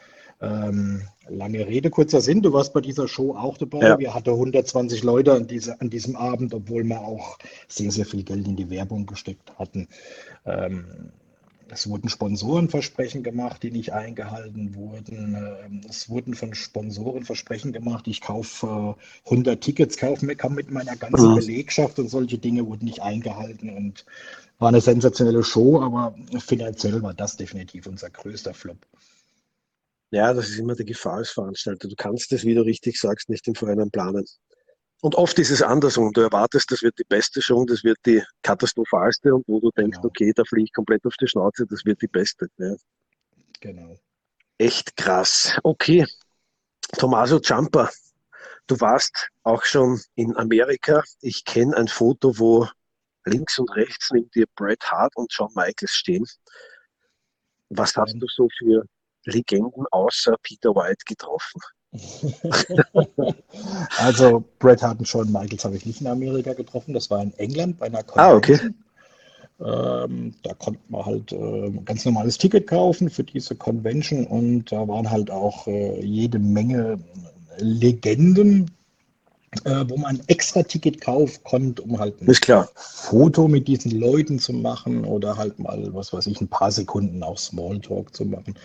B: Ähm, lange Rede, kurzer Sinn, du warst bei dieser Show auch dabei. Ja. Wir hatten 120 Leute an, diese, an diesem Abend, obwohl wir auch sehr, sehr viel Geld in die Werbung gesteckt hatten. Ähm, es wurden Sponsorenversprechen gemacht, die nicht eingehalten wurden. Ähm, es wurden von Sponsoren Versprechen gemacht, ich kaufe 100 Tickets, kaufe mit meiner ganzen mhm. Belegschaft und solche Dinge wurden nicht eingehalten und war eine sensationelle Show, aber finanziell war das definitiv unser größter Flop.
A: Ja, das ist immer die Gefahr als Veranstalter. Du kannst das, wie du richtig sagst, nicht im Vorhinein planen. Und oft ist es andersrum. Du erwartest, das wird die beste Show, das wird die katastrophalste und wo du denkst, genau. okay, da fliege ich komplett auf die Schnauze, das wird die beste. Ja.
B: Genau.
A: Echt krass. Okay. Tommaso Ciampa, du warst auch schon in Amerika. Ich kenne ein Foto, wo links und rechts neben dir Bret Hart und Shawn Michaels stehen. Was hast du so für Legenden außer Peter White getroffen? [laughs]
B: also Bret Hart und Shawn Michaels habe ich nicht in Amerika getroffen. Das war in England bei einer Convention. Ah, okay. Ähm, da konnte man halt äh, ganz normales Ticket kaufen für diese Convention und da waren halt auch äh, jede Menge Legenden, äh, wo man extra Ticket kaufen konnte, um halt
A: ein
B: Foto mit diesen Leuten zu machen oder halt mal, was weiß ich, ein paar Sekunden auch Smalltalk zu machen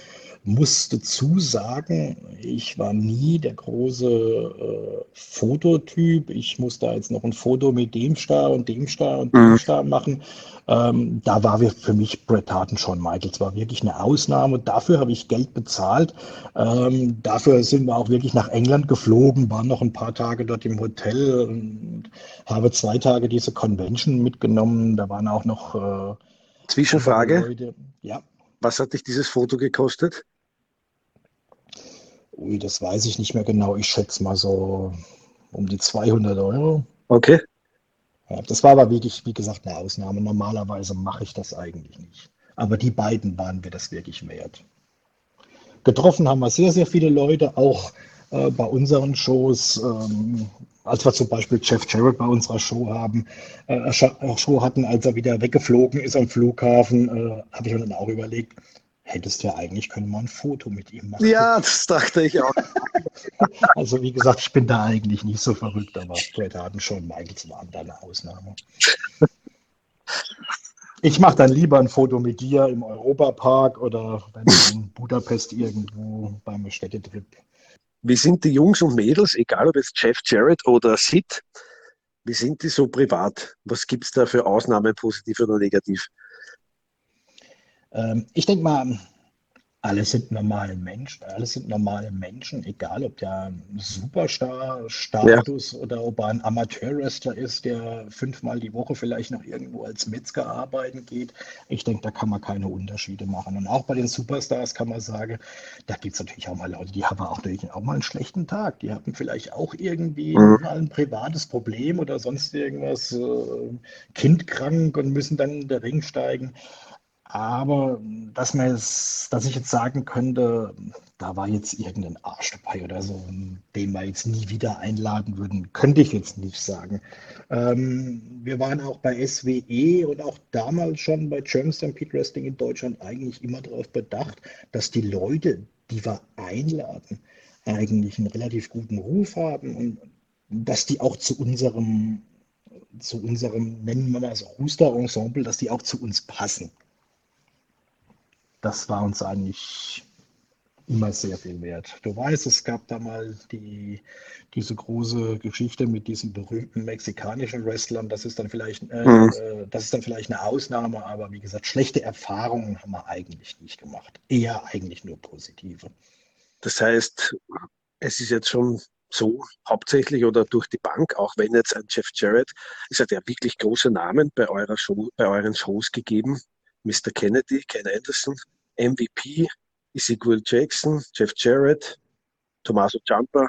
B: muss dazu sagen, ich war nie der große äh, Fototyp. Ich muss da jetzt noch ein Foto mit dem Star und dem Star und dem mhm. Star machen. Ähm, da war für mich Bret Hart und Shawn Michaels war wirklich eine Ausnahme. Dafür habe ich Geld bezahlt. Ähm, dafür sind wir auch wirklich nach England geflogen, waren noch ein paar Tage dort im Hotel und habe zwei Tage diese Convention mitgenommen. Da waren auch noch äh,
A: Zwischenfrage.
B: Ja.
A: Was hat dich dieses Foto gekostet?
B: Ui, das weiß ich nicht mehr genau. Ich schätze mal so um die 200 Euro.
A: Okay.
B: Ja, das war aber wirklich, wie gesagt, eine Ausnahme. Normalerweise mache ich das eigentlich nicht. Aber die beiden waren mir das wirklich wert. Getroffen haben wir sehr, sehr viele Leute, auch äh, bei unseren Shows. Ähm, als wir zum Beispiel Jeff Jarrett bei unserer Show haben, äh, Show hatten, als er wieder weggeflogen ist am Flughafen, äh, habe ich mir dann auch überlegt, hättest ja eigentlich können mal ein Foto mit ihm machen.
A: Ja, das dachte ich auch. [laughs]
B: also wie gesagt, ich bin da eigentlich nicht so verrückt, aber Bret Hart schon, Michaels waren da eine Ausnahme. Ich mache dann lieber ein Foto mit dir im Europapark oder in Budapest irgendwo beim Städtetrip.
A: Wie sind die Jungs und Mädels, egal ob jetzt Jeff Jarrett oder Sid, wie sind die so privat? Was gibt es da für Ausnahmen, positiv oder negativ?
B: Ähm, ich denke mal, alle sind normale Menschen, alle sind normale Menschen, egal ob der Superstar-Status ja. oder ob er ein Amateur-Wrestler ist, der fünfmal die Woche vielleicht noch irgendwo als Metzger arbeiten geht. Ich denke, da kann man keine Unterschiede machen. Und auch bei den Superstars kann man sagen, da gibt es natürlich auch mal Leute, die haben auch, auch mal einen schlechten Tag. Die haben vielleicht auch irgendwie mhm. mal ein privates Problem oder sonst irgendwas, äh, kindkrank und müssen dann in den Ring steigen. Aber dass, man jetzt, dass ich jetzt sagen könnte, da war jetzt irgendein Arsch dabei oder so, den wir jetzt nie wieder einladen würden, könnte ich jetzt nicht sagen. Ähm, wir waren auch bei SWE und auch damals schon bei German Stampede Wrestling in Deutschland eigentlich immer darauf bedacht, dass die Leute, die wir einladen, eigentlich einen relativ guten Ruf haben und dass die auch zu unserem, zu unserem, nennen wir mal so, Rooster-Ensemble, dass die auch zu uns passen das war uns eigentlich immer sehr viel wert. Du weißt, es gab da mal die, diese große Geschichte mit diesen berühmten mexikanischen Wrestlern. Das ist dann vielleicht, äh, mhm. Äh, das ist dann vielleicht eine Ausnahme, aber wie gesagt, schlechte Erfahrungen haben wir eigentlich nicht gemacht. Eher eigentlich nur positive.
A: Das heißt, es ist jetzt schon so hauptsächlich oder durch die Bank, auch wenn jetzt ein Jeff Jarrett, es hat ja wirklich große Namen bei eurer Show, bei euren Shows gegeben. Mr. Kennedy, Ken Anderson, MVP, Ezekiel Jackson, Jeff Jarrett, Tommaso Ciampa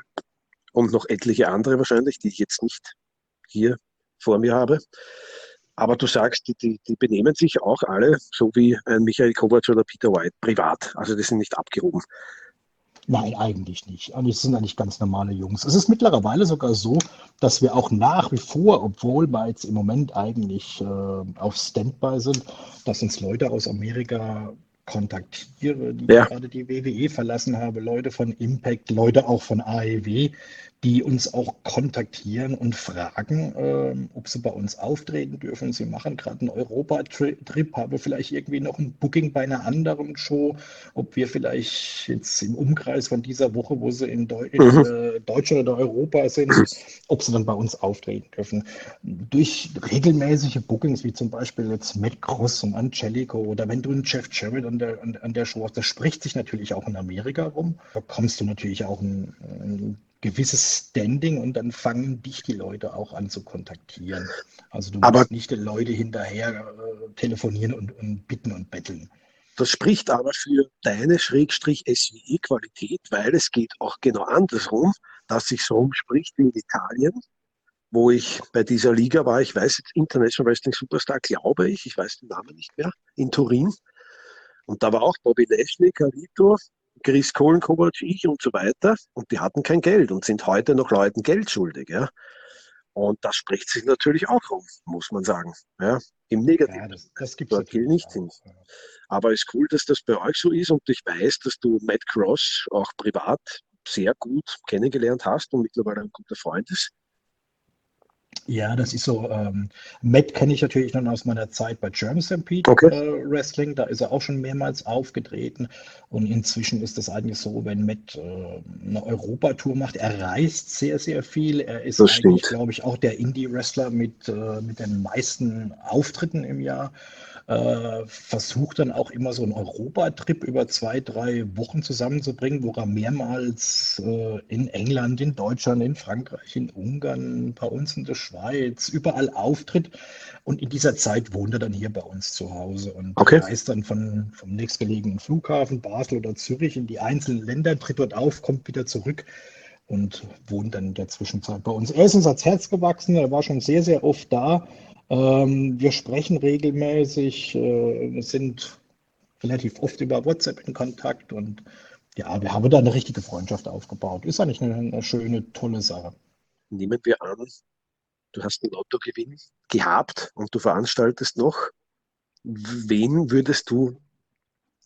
A: und noch etliche andere wahrscheinlich, die ich jetzt nicht hier vor mir habe. Aber du sagst, die, die, die benehmen sich auch alle, so wie ein Michael Kovac oder Peter White, privat. Also die sind nicht abgehoben.
B: Nein, eigentlich nicht. Und es sind eigentlich ganz normale Jungs. Es ist mittlerweile sogar so, dass wir auch nach wie vor, obwohl wir jetzt im Moment eigentlich äh, auf Standby sind, dass uns Leute aus Amerika kontaktieren, die ja. gerade die WWE verlassen haben, Leute von Impact, Leute auch von AEW, die uns auch kontaktieren und fragen, äh, ob sie bei uns auftreten dürfen. Sie machen gerade einen Europa-Trip, haben vielleicht irgendwie noch ein Booking bei einer anderen Show, ob wir vielleicht jetzt im Umkreis von dieser Woche, wo sie in, Deu in mhm. äh, Deutschland oder Europa sind, ob sie dann bei uns auftreten dürfen. Durch regelmäßige Bookings, wie zum Beispiel jetzt Matt Cross und Angelico oder wenn du einen Jeff Jarrett an der, an, an der Show hast, das spricht sich natürlich auch in Amerika rum. Da kommst du natürlich auch ein, ein gewisses Standing und dann fangen dich die Leute auch an zu kontaktieren. Also du aber musst nicht die Leute hinterher äh, telefonieren und, und bitten und betteln.
A: Das spricht aber für deine Schrägstrich SWE-Qualität, weil es geht auch genau andersrum, dass sich so umspricht wie in Italien, wo ich bei dieser Liga war, ich weiß jetzt International Wrestling Superstar, glaube ich, ich weiß den Namen nicht mehr, in Turin. Und da war auch Bobby Lashley, Carlito, Chris Kohlenkovac, ich und so weiter. Und die hatten kein Geld und sind heute noch Leuten Geld schuldig. Ja? Und das spricht sich natürlich auch um, muss man sagen. Ja? Im Negativen. Ja, das, das gibt es nicht hin. Aber es ist cool, dass das bei euch so ist und ich weiß, dass du Matt Cross auch privat sehr gut kennengelernt hast und mittlerweile ein guter Freund ist.
B: Ja, das ist so. Ähm, Matt kenne ich natürlich noch aus meiner Zeit bei German Stampede okay. äh, Wrestling. Da ist er auch schon mehrmals aufgetreten. Und inzwischen ist es eigentlich so, wenn Matt äh, eine Europatour macht, er reist sehr, sehr viel. Er ist das eigentlich, glaube ich, auch der Indie-Wrestler mit, äh, mit den meisten Auftritten im Jahr äh, versucht dann auch immer so einen Europatrip über zwei, drei Wochen zusammenzubringen, wo er mehrmals äh, in England, in Deutschland, in Frankreich, in Ungarn, bei uns in der Schweiz, überall auftritt. Und in dieser Zeit wohnt er dann hier bei uns zu Hause und okay. reist dann von, vom nächstgelegenen Flughafen Basel oder Zürich in die einzelnen Länder, tritt dort auf, kommt wieder zurück und wohnt dann in der Zwischenzeit bei uns. Er ist uns ans Herz gewachsen, er war schon sehr, sehr oft da ähm, wir sprechen regelmäßig, äh, sind relativ oft über WhatsApp in Kontakt und ja, wir haben da eine richtige Freundschaft aufgebaut. Ist eigentlich eine, eine schöne, tolle Sache.
A: Nehmen wir an, du hast einen Lottogewinn gehabt und du veranstaltest noch. Wen würdest du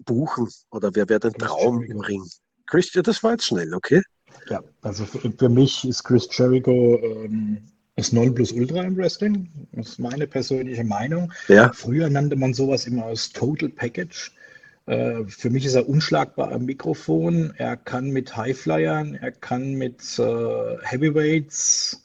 A: buchen oder wer wäre dein Traum im Ring? Chris, das war jetzt schnell, okay?
B: Ja, also für, für mich ist Chris Jericho ähm, das Nonplusultra im Wrestling. Das ist meine persönliche Meinung. Ja. Früher nannte man sowas immer als Total Package. Äh, für mich ist er unschlagbar am Mikrofon. Er kann mit Highflyern, er kann mit äh, Heavyweights,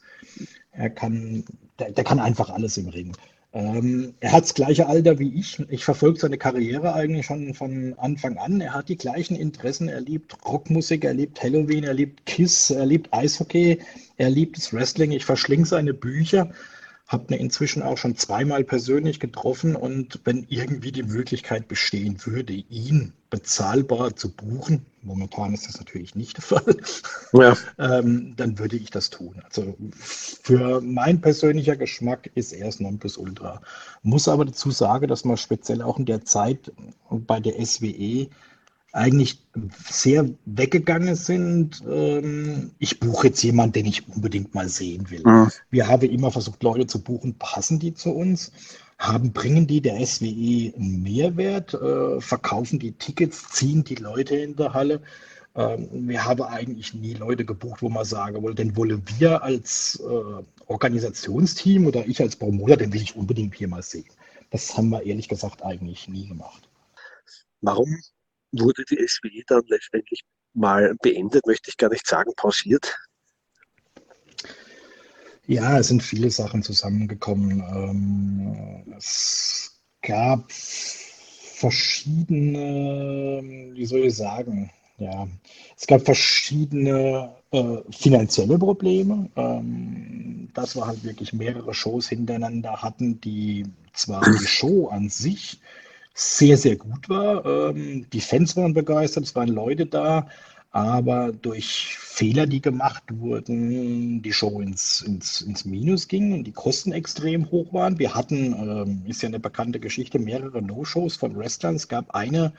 B: er kann, der, der, kann einfach alles im Ring. Ähm, er hat das gleiche Alter wie ich. Ich verfolge seine Karriere eigentlich schon von Anfang an. Er hat die gleichen Interessen. Er liebt Rockmusik, er liebt Halloween, er liebt Kiss, er liebt Eishockey, er liebt das Wrestling. Ich verschlinge seine Bücher habe ihn inzwischen auch schon zweimal persönlich getroffen und wenn irgendwie die Möglichkeit bestehen würde, ihn bezahlbar zu buchen, momentan ist das natürlich nicht der Fall, ja. ähm, dann würde ich das tun. Also für mein persönlicher Geschmack ist er das Nonplusultra. Muss aber dazu sagen, dass man speziell auch in der Zeit bei der SWE eigentlich sehr weggegangen sind. Ähm, ich buche jetzt jemanden, den ich unbedingt mal sehen will. Mhm. Wir haben immer versucht, Leute zu buchen, passen die zu uns? Haben, bringen die der SWE einen Mehrwert? Äh, verkaufen die Tickets? Ziehen die Leute in der Halle? Ähm, wir haben eigentlich nie Leute gebucht, wo man sagen wollte, denn wollen wir als äh, Organisationsteam oder ich als Promoter, den will ich unbedingt hier mal sehen. Das haben wir ehrlich gesagt eigentlich nie gemacht.
A: Warum wurde die SWE dann letztendlich mal beendet, möchte ich gar nicht sagen, pausiert?
B: Ja, es sind viele Sachen zusammengekommen. Ähm, es gab verschiedene, wie soll ich sagen, ja, es gab verschiedene äh, finanzielle Probleme, ähm, dass wir halt wirklich mehrere Shows hintereinander hatten, die zwar die Show an sich sehr, sehr gut war. Ähm, die Fans waren begeistert, es waren Leute da, aber durch Fehler, die gemacht wurden, die Show ins, ins, ins Minus ging und die Kosten extrem hoch waren. Wir hatten, ähm, ist ja eine bekannte Geschichte, mehrere No-Shows von Wrestlern. Es gab eine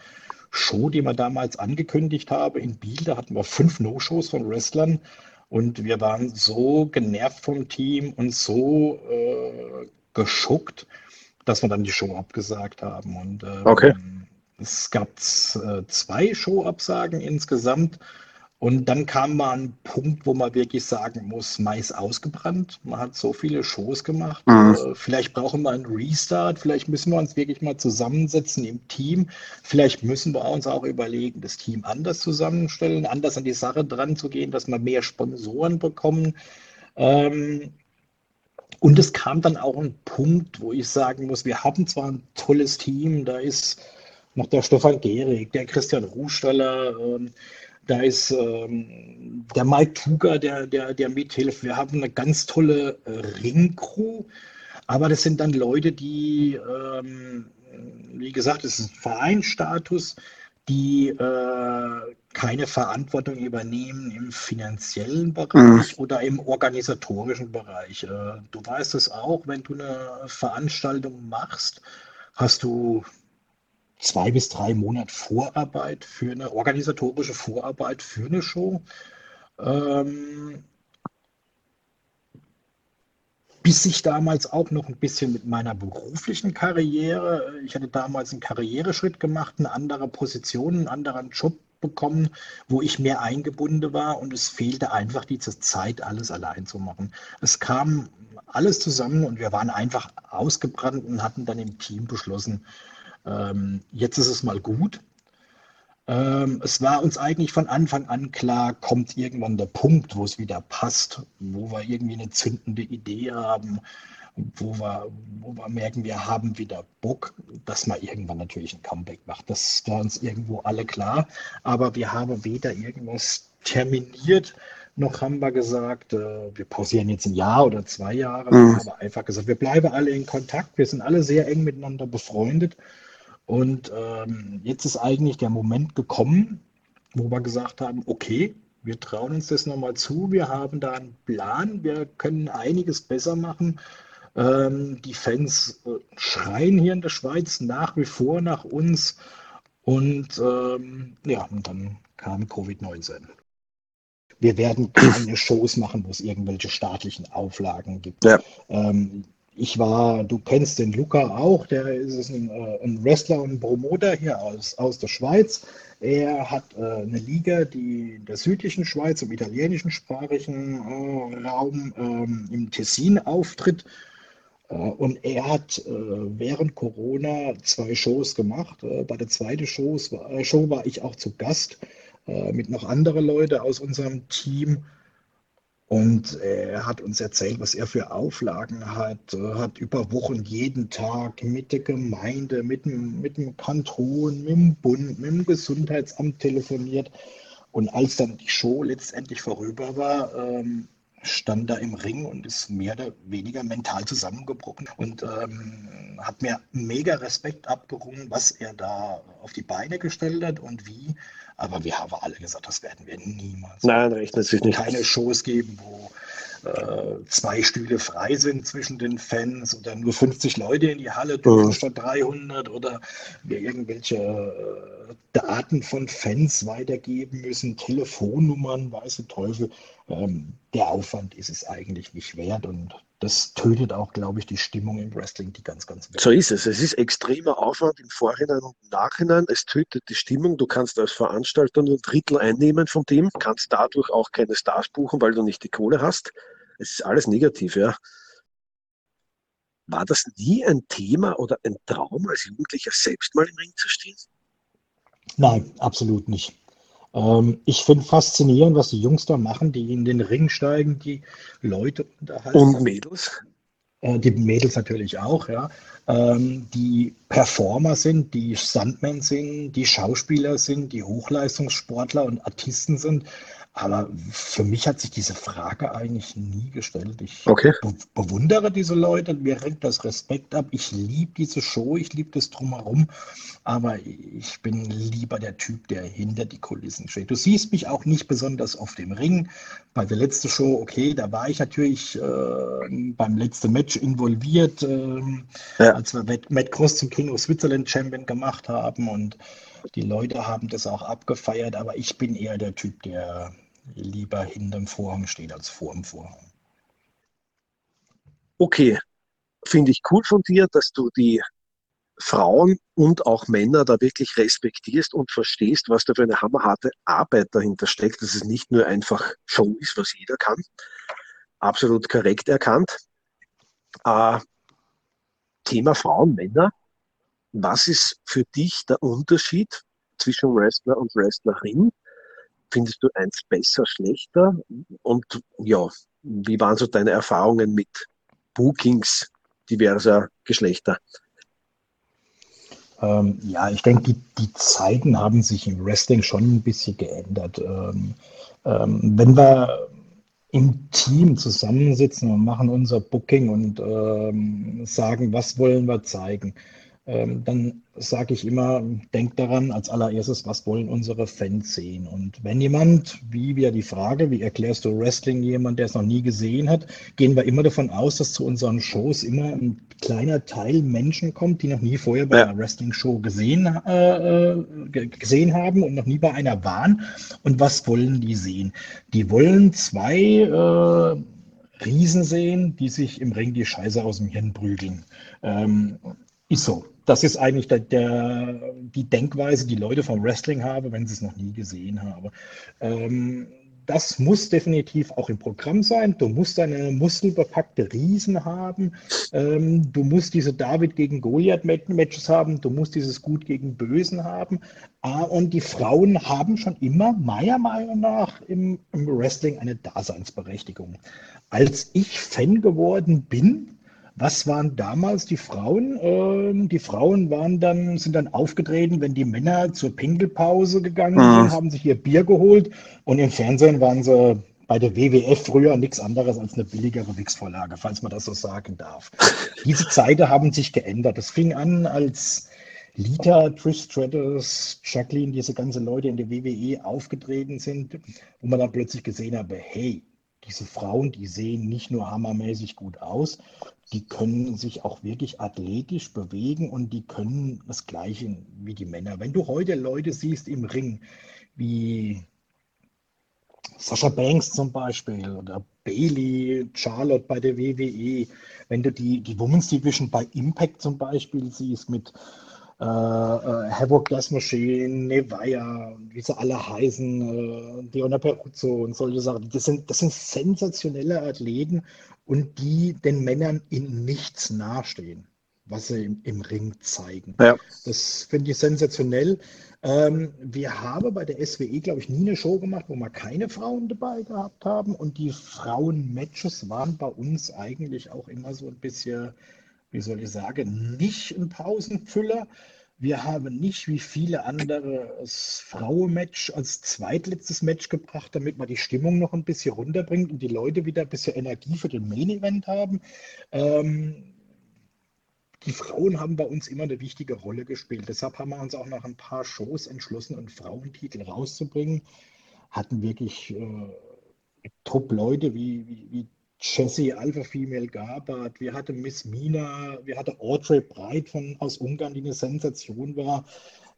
B: Show, die wir damals angekündigt haben in Biel, da hatten wir fünf No-Shows von Wrestlern. Und wir waren so genervt vom Team und so äh, geschockt, dass wir dann die Show abgesagt haben. Und ähm, okay. Es gab äh, zwei Show-Absagen insgesamt. Und dann kam mal ein Punkt, wo man wirklich sagen muss, Mais ausgebrannt. Man hat so viele Shows gemacht. Mhm. Äh, vielleicht brauchen wir einen Restart. Vielleicht müssen wir uns wirklich mal zusammensetzen im Team. Vielleicht müssen wir uns auch überlegen, das Team anders zusammenstellen, anders an die Sache dran zu gehen, dass wir mehr Sponsoren bekommen. Ähm, und es kam dann auch ein Punkt, wo ich sagen muss, wir haben zwar ein tolles Team, da ist noch der Stefan Gehrig, der Christian Ruhstaller, ähm, da ist ähm, der Mike Tuga, der, der, der mithilft. Wir haben eine ganz tolle äh, Ringcrew, aber das sind dann Leute, die, ähm, wie gesagt, es ist ein Vereinsstatus, die äh, keine Verantwortung übernehmen im finanziellen Bereich mhm. oder im organisatorischen Bereich. Äh, du weißt es auch, wenn du eine Veranstaltung machst, hast du zwei bis drei Monate Vorarbeit für eine organisatorische Vorarbeit für eine Show. Ähm, bis ich damals auch noch ein bisschen mit meiner beruflichen Karriere, ich hatte damals einen Karriereschritt gemacht, eine andere Position, einen anderen Job bekommen, wo ich mehr eingebunden war und es fehlte einfach diese Zeit, alles allein zu machen. Es kam alles zusammen und wir waren einfach ausgebrannt und hatten dann im Team beschlossen, ähm, jetzt ist es mal gut. Ähm, es war uns eigentlich von Anfang an klar, kommt irgendwann der Punkt, wo es wieder passt, wo wir irgendwie eine zündende Idee haben, wo wir, wo wir merken, wir haben wieder Bock, dass man irgendwann natürlich ein Comeback macht. Das war uns irgendwo alle klar. Aber wir haben weder irgendwas terminiert, noch haben wir gesagt, äh, wir pausieren jetzt ein Jahr oder zwei Jahre. Mhm. Wir haben einfach gesagt, wir bleiben alle in Kontakt. Wir sind alle sehr eng miteinander befreundet. Und ähm, jetzt ist eigentlich der Moment gekommen, wo wir gesagt haben, okay, wir trauen uns das nochmal zu, wir haben da einen Plan, wir können einiges besser machen. Ähm, die Fans äh, schreien hier in der Schweiz nach wie vor nach uns. Und ähm, ja, und dann kam Covid-19. Wir werden keine [clears throat] Shows machen, wo es irgendwelche staatlichen Auflagen gibt. Ja. Ähm, ich war, du kennst den Luca auch, der ist ein, äh, ein Wrestler und ein Promoter hier aus, aus der Schweiz. Er hat äh, eine Liga, die in der südlichen Schweiz, im italienischen sprachigen äh, Raum ähm, im Tessin auftritt. Äh, und er hat äh, während Corona zwei Shows gemacht. Äh, bei der zweiten Shows, Show war ich auch zu Gast mit noch anderen Leuten aus unserem Team. Und er hat uns erzählt, was er für Auflagen hat, hat über Wochen jeden Tag mit der Gemeinde, mit dem, mit dem Kanton, mit dem Bund, mit dem Gesundheitsamt telefoniert. Und als dann die Show letztendlich vorüber war, ähm, stand da im Ring und ist mehr oder weniger mental zusammengebrochen und ähm, hat mir mega Respekt abgerungen, was er da auf die Beine gestellt hat und wie. Aber wir haben alle gesagt, das werden wir niemals.
A: Nein, rechnet sich nicht.
B: Keine Shows geben, wo äh, zwei Stühle frei sind zwischen den Fans oder nur 50 Leute in die Halle dürfen mhm. statt 300 oder wir irgendwelche äh, Daten von Fans weitergeben müssen, Telefonnummern, weiße Teufel. Ähm, der Aufwand ist es eigentlich nicht wert und das tötet auch, glaube ich, die Stimmung im Wrestling, die ganz, ganz
A: wichtig So ist es. Es ist extremer Aufwand im Vorhinein und im Nachhinein. Es tötet die Stimmung. Du kannst als Veranstalter nur ein Drittel einnehmen vom Team, kannst dadurch auch keine Stars buchen, weil du nicht die Kohle hast. Es ist alles negativ, ja. War das nie ein Thema oder ein Traum, als Jugendlicher selbst mal im Ring zu stehen?
B: Nein, absolut nicht. Ähm, ich finde faszinierend, was die Jungs da machen, die in den Ring steigen, die Leute
A: unterhalten. Und Mädels?
B: Äh, die Mädels natürlich auch, ja. Ähm, die Performer sind, die Stuntmen sind, die Schauspieler sind, die Hochleistungssportler und Artisten sind. Aber für mich hat sich diese Frage eigentlich nie gestellt. Ich okay. be bewundere diese Leute, mir rennt das Respekt ab. Ich liebe diese Show, ich liebe das drumherum. Aber ich bin lieber der Typ, der hinter die Kulissen steht. Du siehst mich auch nicht besonders auf dem Ring. Bei der letzten Show, okay, da war ich natürlich äh, beim letzten Match involviert, äh, ja. als wir Matt Cross zum King of Switzerland Champion gemacht haben. Und die Leute haben das auch abgefeiert. Aber ich bin eher der Typ, der lieber hinterm Vorhang steht als vor dem Vorhang.
A: Okay, finde ich cool von dir, dass du die Frauen und auch Männer da wirklich respektierst und verstehst, was da für eine hammerharte Arbeit dahinter steckt, dass es nicht nur einfach Show ist, was jeder kann. Absolut korrekt erkannt. Äh, Thema Frauen, Männer. Was ist für dich der Unterschied zwischen Wrestler und Wrestlerin? Findest du eins besser, schlechter? Und ja, wie waren so deine Erfahrungen mit Bookings diverser Geschlechter?
B: Ähm, ja, ich denke, die, die, Zeiten haben sich im Wrestling schon ein bisschen geändert. Ähm, ähm, wenn wir im Team zusammensitzen und machen unser Booking und ähm, sagen, was wollen wir zeigen, ähm, dann sage ich immer, denkt daran als allererstes, was wollen unsere Fans sehen? Und wenn jemand, wie wir die Frage, wie erklärst du Wrestling jemand, der es noch nie gesehen hat, gehen wir immer davon aus, dass zu unseren Shows immer ein kleiner Teil Menschen kommt, die noch nie vorher bei einer Wrestling-Show gesehen, äh, äh gesehen haben und noch nie bei einer waren. Und was wollen die sehen? Die wollen zwei äh, Riesen sehen, die sich im Ring die Scheiße aus dem Hirn prügeln. Ähm, ist so das ist eigentlich der, der, die Denkweise, die Leute vom Wrestling haben, wenn sie es noch nie gesehen haben. Ähm, das muss definitiv auch im Programm sein. Du musst eine muskelbepackte Riesen haben. Ähm, du musst diese David gegen Goliath-Matches haben. Du musst dieses Gut gegen Bösen haben. Ah, und die Frauen haben schon immer, meiner Meinung nach, im, im Wrestling eine Daseinsberechtigung. Als ich Fan geworden bin, was waren damals die Frauen? Ähm, die Frauen waren dann, sind dann aufgetreten, wenn die Männer zur Pinkelpause gegangen mhm. sind, haben sich ihr Bier geholt und im Fernsehen waren sie bei der WWF früher nichts anderes als eine billigere Wix-Vorlage, falls man das so sagen darf. Diese Zeiten haben sich geändert. Das fing an, als Lita, Trish Stratus, Jacqueline, diese ganzen Leute in der WWE aufgetreten sind, wo man dann plötzlich gesehen habe, hey, diese Frauen, die sehen nicht nur hammermäßig gut aus, die können sich auch wirklich athletisch bewegen und die können das Gleiche wie die Männer. Wenn du heute Leute siehst im Ring, wie Sascha Banks zum Beispiel oder Bailey, Charlotte bei der WWE. Wenn du die, die Women's Division bei Impact zum Beispiel siehst mit äh, äh, Havoc Gas Machine, Nevaya, wie sie alle heißen, äh, Diona Peruzzo und solche Sachen. Das sind, das sind sensationelle Athleten und die den Männern in nichts nahestehen, was sie im, im Ring zeigen. Ja. Das finde ich sensationell. Ähm, wir haben bei der SWE, glaube ich, nie eine Show gemacht, wo wir keine Frauen dabei gehabt haben. Und die Frauen-Matches waren bei uns eigentlich auch immer so ein bisschen wie soll ich sagen, nicht ein Pausenfüller. Wir haben nicht wie viele andere das Frauenmatch als zweitletztes Match gebracht, damit man die Stimmung noch ein bisschen runterbringt und die Leute wieder ein bisschen Energie für den Main Event haben. Ähm, die Frauen haben bei uns immer eine wichtige Rolle gespielt. Deshalb haben wir uns auch nach ein paar Shows entschlossen, einen Frauentitel rauszubringen. Hatten wirklich äh, Trupp-Leute wie, wie, wie Jessie Alpha Female Gabbard, wir hatten Miss Mina, wir hatten Audrey Breit von, aus Ungarn, die eine Sensation war.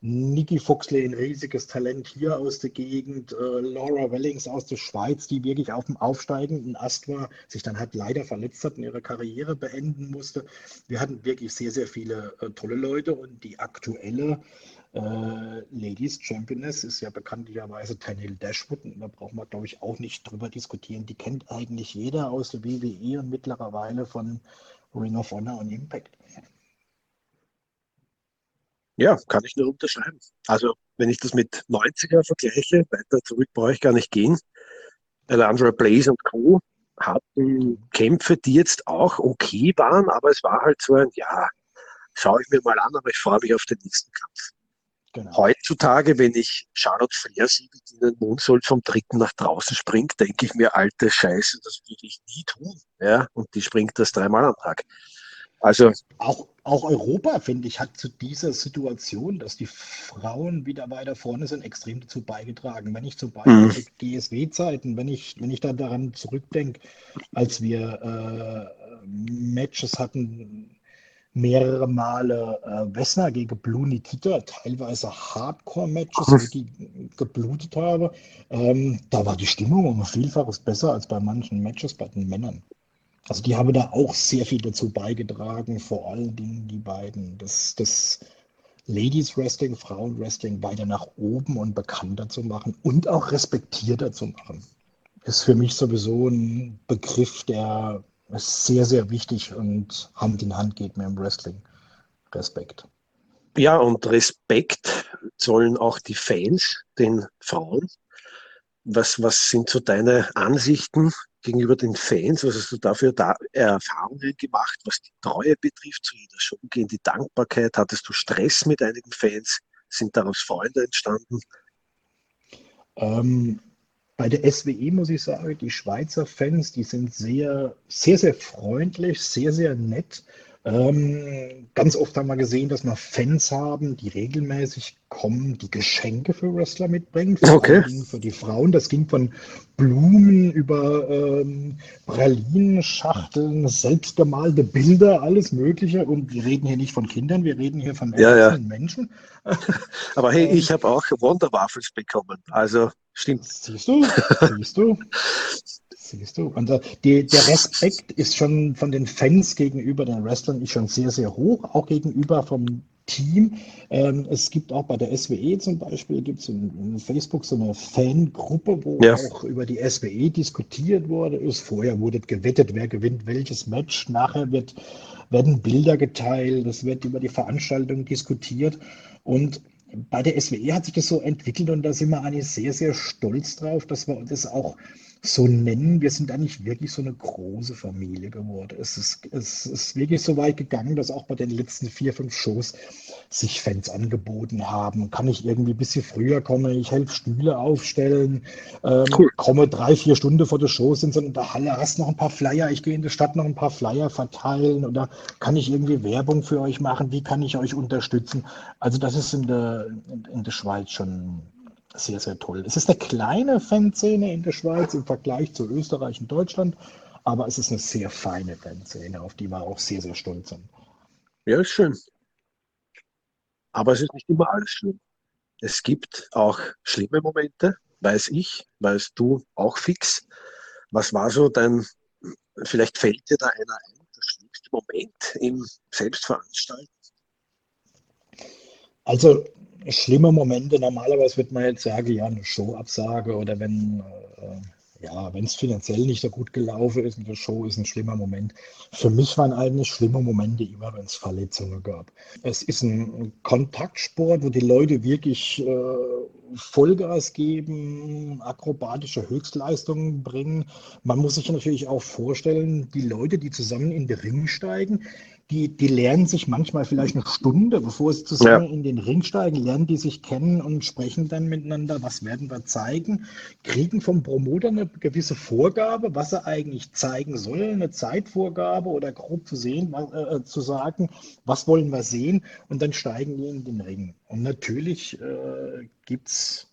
B: Niki Foxley, ein riesiges Talent hier aus der Gegend, äh, Laura Wellings aus der Schweiz, die wirklich auf dem aufsteigenden Ast war, sich dann halt leider verletzt hat und ihre Karriere beenden musste. Wir hatten wirklich sehr, sehr viele äh, tolle Leute und die aktuelle äh, Ladies Championess ist ja bekanntlicherweise Tanil Dashwood und da braucht man, glaube ich, auch nicht drüber diskutieren. Die kennt eigentlich jeder aus der WWE und mittlerweile von Ring of Honor und Impact.
A: Ja, kann ich nur unterschreiben. Also, wenn ich das mit 90er vergleiche, weiter zurück brauche ich gar nicht gehen. Alejandra Blaze und Co. hatten Kämpfe, die jetzt auch okay waren, aber es war halt so ein, ja, schaue ich mir mal an, aber ich freue mich auf den nächsten Kampf. Genau. Heutzutage, wenn ich Charlotte Flair sehe, die in den Mondsold vom dritten nach draußen springt, denke ich mir, alte Scheiße, das würde ich nie tun. Ja? Und die springt das dreimal am Tag.
B: Also auch, auch Europa, finde ich, hat zu dieser Situation, dass die Frauen wieder weiter vorne sind, extrem dazu beigetragen. Wenn ich zum Beispiel mhm. GSW-Zeiten, wenn ich, wenn ich da daran zurückdenke, als wir äh, Matches hatten, mehrere Male äh, Wessner gegen Blue Nikita, teilweise Hardcore-Matches, wo die geblutet habe. Ähm, da war die Stimmung um Vielfaches besser als bei manchen Matches bei den Männern. Also die haben da auch sehr viel dazu beigetragen, vor allen Dingen die beiden, das, das Ladies Wrestling, Frauen Wrestling weiter nach oben und bekannter zu machen und auch respektierter zu machen. Ist für mich sowieso ein Begriff, der ist sehr, sehr wichtig und Hand in Hand geht mir im Wrestling. Respekt.
A: Ja, und Respekt zollen auch die Fans den Frauen. Was, was sind so deine Ansichten gegenüber den Fans? Was hast du dafür da Erfahrungen gemacht, was die Treue betrifft zu jeder Show? Gegen die Dankbarkeit? Hattest du Stress mit einigen Fans? Sind daraus Freunde entstanden?
B: Ähm, bei der SWE muss ich sagen, die Schweizer Fans, die sind sehr, sehr, sehr freundlich, sehr, sehr nett. Ähm, ganz oft haben wir gesehen, dass wir Fans haben, die regelmäßig kommen, die Geschenke für Wrestler mitbringen, vor
A: okay.
B: für die Frauen. Das ging von Blumen über ähm, Pralinenschachteln, selbstgemalte Bilder, alles Mögliche. Und wir reden hier nicht von Kindern, wir reden hier von
A: ja, ja. Menschen. [laughs] Aber hey, ich habe auch Wonderwaffels bekommen. Also stimmt.
B: Siehst du? Siehst du? [laughs] Siehst du? Und äh, die, der Respekt ist schon von den Fans gegenüber den Wrestlern ist schon sehr, sehr hoch, auch gegenüber vom Team. Ähm, es gibt auch bei der SWE zum Beispiel, gibt es in, Facebook so eine Fangruppe, wo ja. auch über die SWE diskutiert wurde. Ist. Vorher wurde gewettet, wer gewinnt welches Match. Nachher wird, werden Bilder geteilt, es wird über die Veranstaltung diskutiert. Und bei der SWE hat sich das so entwickelt und da sind wir eigentlich sehr, sehr stolz drauf, dass wir das auch so nennen. Wir sind eigentlich wirklich so eine große Familie geworden. Es ist, es ist wirklich so weit gegangen, dass auch bei den letzten vier, fünf Shows sich Fans angeboten haben. Kann ich irgendwie ein bisschen früher kommen? Ich helfe Stühle aufstellen, ähm, cool. komme drei, vier Stunden vor der Show, sind so in der Halle, hast noch ein paar Flyer, ich gehe in die Stadt noch ein paar Flyer verteilen oder kann ich irgendwie Werbung für euch machen? Wie kann ich euch unterstützen? Also das ist in der, in, in der Schweiz schon sehr, sehr toll. Es ist eine kleine Fanszene in der Schweiz im Vergleich zu Österreich und Deutschland, aber es ist eine sehr feine Fanszene, auf die wir auch sehr, sehr stolz sind.
A: Ja, ist schön. Aber es ist nicht immer alles schlimm. Es gibt auch schlimme Momente, weiß ich, weißt du auch fix. Was war so dein, vielleicht fällt dir da einer ein, der schlimmste Moment im Selbstveranstalten?
B: Also schlimme Momente, normalerweise wird man jetzt sagen, ja, eine Showabsage oder wenn äh, ja, wenn es finanziell nicht so gut gelaufen ist mit der Show, ist ein schlimmer Moment. Für mich waren eigentlich schlimme Momente immer, wenn es Verletzungen gab. Es ist ein Kontaktsport, wo die Leute wirklich äh, Vollgas geben, akrobatische Höchstleistungen bringen. Man muss sich natürlich auch vorstellen, die Leute, die zusammen in den Ring steigen, die, die lernen sich manchmal vielleicht eine Stunde, bevor sie zusammen ja. in den Ring steigen, lernen die sich kennen und sprechen dann miteinander, was werden wir zeigen, kriegen vom Promoter eine gewisse Vorgabe, was er eigentlich zeigen soll, eine Zeitvorgabe oder grob zu sehen, äh, zu sagen, was wollen wir sehen und dann steigen die in den Ring. Und natürlich äh, gibt es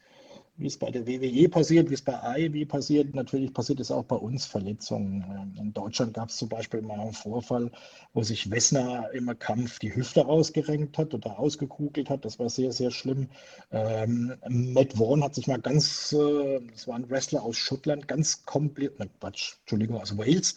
B: wie es bei der WWE passiert, wie es bei AEW passiert. Natürlich passiert es auch bei uns Verletzungen. Ähm, in Deutschland gab es zum Beispiel mal einen Vorfall, wo sich Wessner im Kampf die Hüfte rausgerenkt hat oder ausgekugelt hat. Das war sehr, sehr schlimm. Ähm, Matt Vaughn hat sich mal ganz, äh, das war ein Wrestler aus Schottland, ganz komplett, ne, Quatsch, Entschuldigung, aus Wales,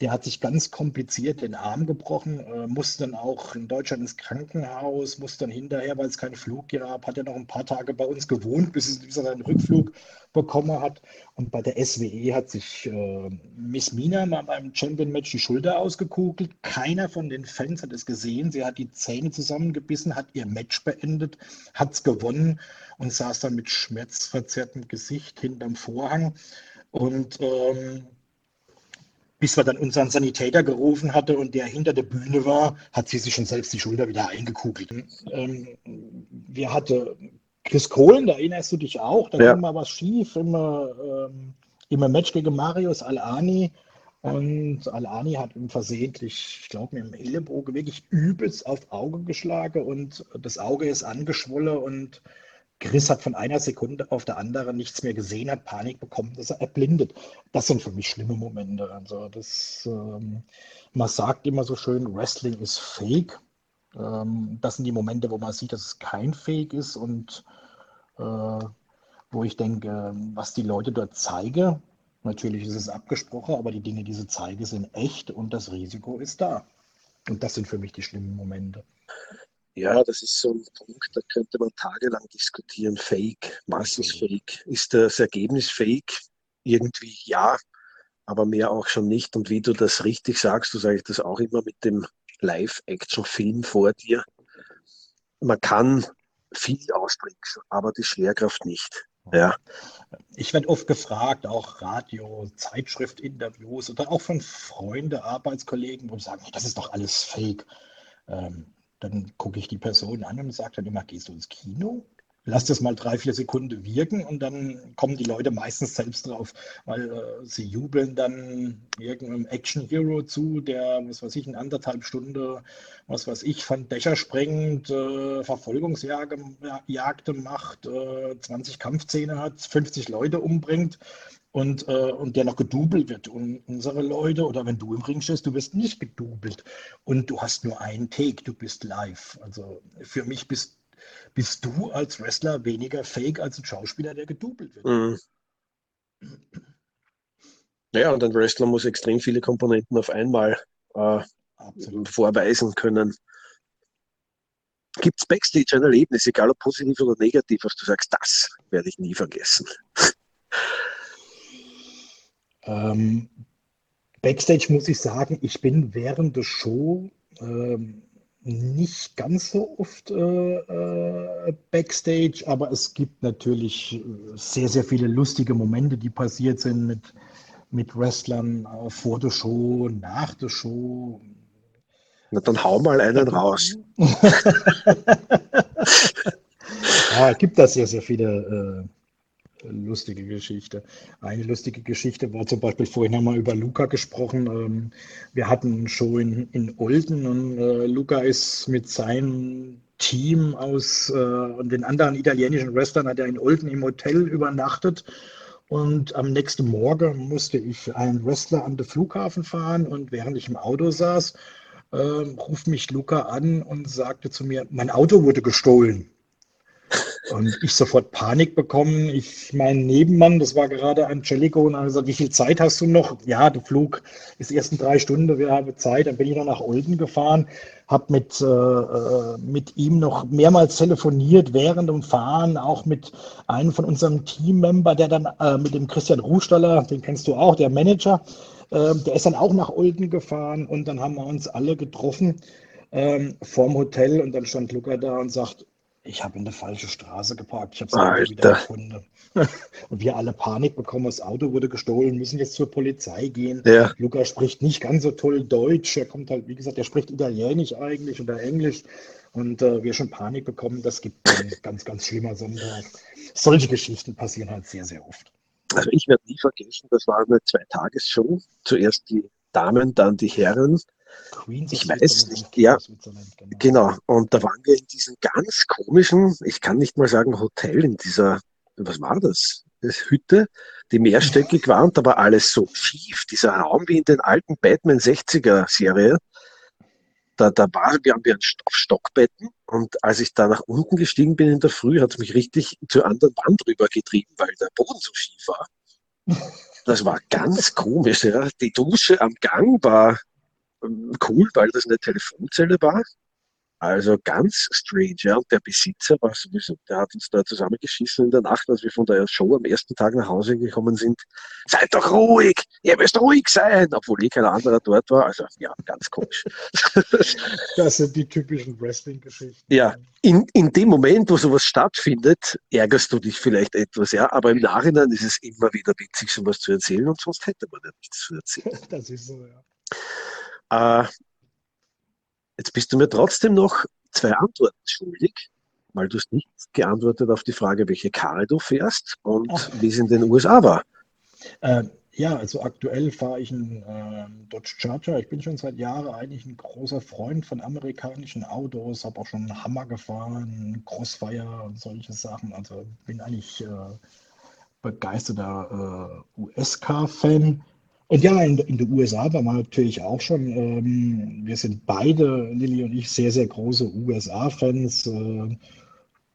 B: der hat sich ganz kompliziert den Arm gebrochen, äh, musste dann auch in Deutschland ins Krankenhaus, musste dann hinterher, weil es keinen Flug gab, hat er noch ein paar Tage bei uns gewohnt, bis, bis er seinen Rückflug bekommen hat. Und bei der SWE hat sich äh, Miss Mina mal beim Champion-Match die Schulter ausgekugelt. Keiner von den Fans hat es gesehen. Sie hat die Zähne zusammengebissen, hat ihr Match beendet, hat es gewonnen und saß dann mit schmerzverzerrtem Gesicht hinterm Vorhang. Und ähm, bis wir dann unseren Sanitäter gerufen hatte und der hinter der Bühne war, hat sie sich schon selbst die Schulter wieder eingekugelt. Ähm, wir hatten Chris Kohlen, da erinnerst du dich auch, da ja. ging mal was schief, immer, ähm, immer Match gegen Marius Alani. Und Alani hat ihm versehentlich, ich glaube, mit dem Ellenbogen wirklich übelst auf Auge geschlagen und das Auge ist angeschwollen und Chris hat von einer Sekunde auf der andere nichts mehr gesehen, hat Panik bekommen, dass er erblindet. Das sind für mich schlimme Momente. Also das, ähm, man sagt immer so schön, Wrestling ist Fake. Ähm, das sind die Momente, wo man sieht, dass es kein Fake ist und äh, wo ich denke, was die Leute dort zeigen, natürlich ist es abgesprochen, aber die Dinge, die sie zeigen, sind echt und das Risiko ist da. Und das sind für mich die schlimmen Momente.
A: Ja, das ist so ein Punkt, da könnte man tagelang diskutieren. Fake, was ist mhm. Fake? Ist das Ergebnis Fake? Irgendwie ja, aber mehr auch schon nicht. Und wie du das richtig sagst, du sagst das auch immer mit dem Live-Action-Film vor dir. Man kann viel austricksen, aber die Schwerkraft nicht. Ja.
B: Ich werde oft gefragt, auch Radio, Zeitschrift-Interviews oder auch von Freunden, Arbeitskollegen, wo sagen, das ist doch alles Fake. Ähm, dann gucke ich die Person an und sage dann immer, gehst du ins Kino? Lass das mal drei, vier Sekunden wirken und dann kommen die Leute meistens selbst drauf, weil äh, sie jubeln dann irgendeinem Action Hero zu, der, was weiß ich, in anderthalb Stunden, was weiß ich, von Dächer sprengt, äh, Verfolgungsjagde macht, äh, 20 Kampfszene hat, 50 Leute umbringt und, äh, und der noch gedoubelt wird. Und unsere Leute, oder wenn du im Ring stehst, du wirst nicht gedoubelt. Und du hast nur einen Take, du bist live. Also für mich bist, bist du als Wrestler weniger fake als ein Schauspieler, der gedoubelt wird. Mhm.
A: Ja, und ein Wrestler muss extrem viele Komponenten auf einmal äh, vorweisen können. Gibt es Backstage ein Erlebnis, egal ob positiv oder negativ, was du sagst, das werde ich nie vergessen?
B: Ähm, Backstage muss ich sagen, ich bin während der Show ähm, nicht ganz so oft äh, äh, Backstage, aber es gibt natürlich äh, sehr, sehr viele lustige Momente, die passiert sind mit, mit Wrestlern äh, vor der Show, nach der Show.
A: Na, dann hau mal einen raus. [laughs]
B: ja, gibt da sehr, sehr viele äh, lustige Geschichte. Eine lustige Geschichte war zum Beispiel, vorhin haben wir über Luca gesprochen. Ähm, wir hatten eine Show in, in Olden und äh, Luca ist mit seinem Team aus äh, und den anderen italienischen Wrestlern hat er in Olden im Hotel übernachtet. Und am nächsten Morgen musste ich einen Wrestler an den Flughafen fahren und während ich im Auto saß, äh, ruft mich Luca an und sagte zu mir, mein Auto wurde gestohlen. Und ich sofort Panik bekommen. Ich, mein Nebenmann, das war gerade Angelico, und er gesagt, wie viel Zeit hast du noch? Ja, der Flug ist erst in drei Stunden, wir haben Zeit. Dann bin ich noch nach Olden gefahren, habe mit, äh, äh, mit ihm noch mehrmals telefoniert während dem Fahren, auch mit einem von unserem Teammember, der dann äh, mit dem Christian Ruhstaller, den kennst du auch, der Manager, äh, der ist dann auch nach Olden gefahren und dann haben wir uns alle getroffen ähm, vorm Hotel und dann stand Luca da und sagt, ich habe in der falsche Straße geparkt, ich habe es wieder gefunden. [laughs] und wir alle Panik bekommen, das Auto wurde gestohlen, müssen jetzt zur Polizei gehen. Ja. Luca spricht nicht ganz so toll Deutsch, er kommt halt, wie gesagt, er spricht Italienisch eigentlich oder Englisch und äh, wir schon Panik bekommen, das gibt ein [laughs] ganz, ganz schlimmer Sonntag. Solche Geschichten passieren halt sehr, sehr oft.
A: Also ich werde nie vergessen, das war eine Zwei-Tages-Show. Zuerst die Damen, dann die Herren. Queens ich weiß nicht, ja, genau. genau. Und da waren wir in diesem ganz komischen, ich kann nicht mal sagen Hotel, in dieser, was war das? das Hütte, die mehrstöckig war und da war alles so schief. Dieser Raum wie in den alten Batman 60er Serie. Da, da war, wir haben wir auf Stockbetten und als ich da nach unten gestiegen bin in der Früh, hat es mich richtig zur anderen Wand rüber getrieben, weil der Boden so schief war. Das war ganz komisch. Ja. Die Dusche am Gang war cool, weil das eine Telefonzelle war. Also ganz strange, ja. Und der Besitzer war sowieso, der hat uns da zusammengeschissen in der Nacht, als wir von der Show am ersten Tag nach Hause gekommen sind. Seid doch ruhig, ihr müsst ruhig sein, obwohl eh kein anderer dort war. Also ja, ganz komisch. [laughs]
B: Das sind die typischen Wrestling-Geschichten.
A: Ja, in, in dem Moment, wo sowas stattfindet, ärgerst du dich vielleicht etwas, ja. Aber im Nachhinein ist es immer wieder witzig, sowas zu erzählen und sonst hätte man ja nichts zu erzählen. [laughs]
B: Das ist so, ja.
A: Äh, jetzt bist du mir trotzdem noch zwei Antworten schuldig, weil du hast nicht geantwortet auf die Frage, welche Karre du fährst und Ach. wie es in den USA war.
B: Äh, ja, also aktuell fahre ich einen äh, Dodge Charger. Ich bin schon seit Jahren eigentlich ein großer Freund von amerikanischen Autos, habe auch schon einen Hammer gefahren, Crossfire und solche Sachen. Also bin eigentlich äh, begeisterter äh, US-Car-Fan. Und ja, in, in den USA waren wir natürlich auch schon. Ähm, wir sind beide, Lilly und ich, sehr, sehr große USA-Fans. Äh,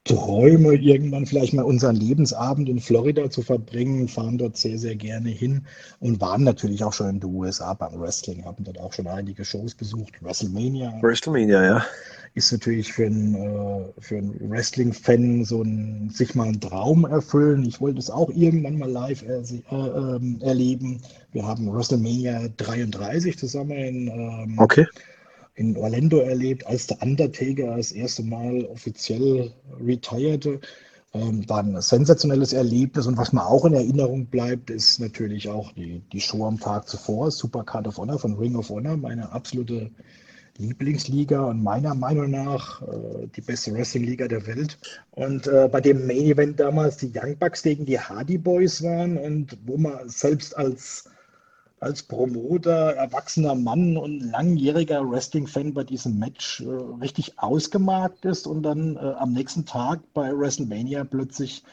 B: träume irgendwann vielleicht mal unseren Lebensabend in Florida zu verbringen, fahren dort sehr, sehr gerne hin und waren natürlich auch schon in den USA beim Wrestling, haben dort auch schon einige Shows besucht. WrestleMania.
A: WrestleMania, ja
B: ist natürlich für einen, äh, für einen Wrestling-Fan so ein, sich mal einen Traum erfüllen. Ich wollte es auch irgendwann mal live er, äh, ähm, erleben. Wir haben WrestleMania 33 zusammen in, ähm,
A: okay.
B: in Orlando erlebt, als der Undertaker das erste Mal offiziell retirete. Ähm, war ein sensationelles Erlebnis und was mir auch in Erinnerung bleibt, ist natürlich auch die, die Show am Tag zuvor, Super Card of Honor von Ring of Honor, meine absolute Lieblingsliga und meiner Meinung nach äh, die beste Wrestling-Liga der Welt. Und äh, bei dem Main Event damals die Young Bucks gegen die Hardy Boys waren und wo man selbst als, als Promoter, erwachsener Mann und langjähriger Wrestling-Fan bei diesem Match äh, richtig ausgemarkt ist und dann äh, am nächsten Tag bei WrestleMania plötzlich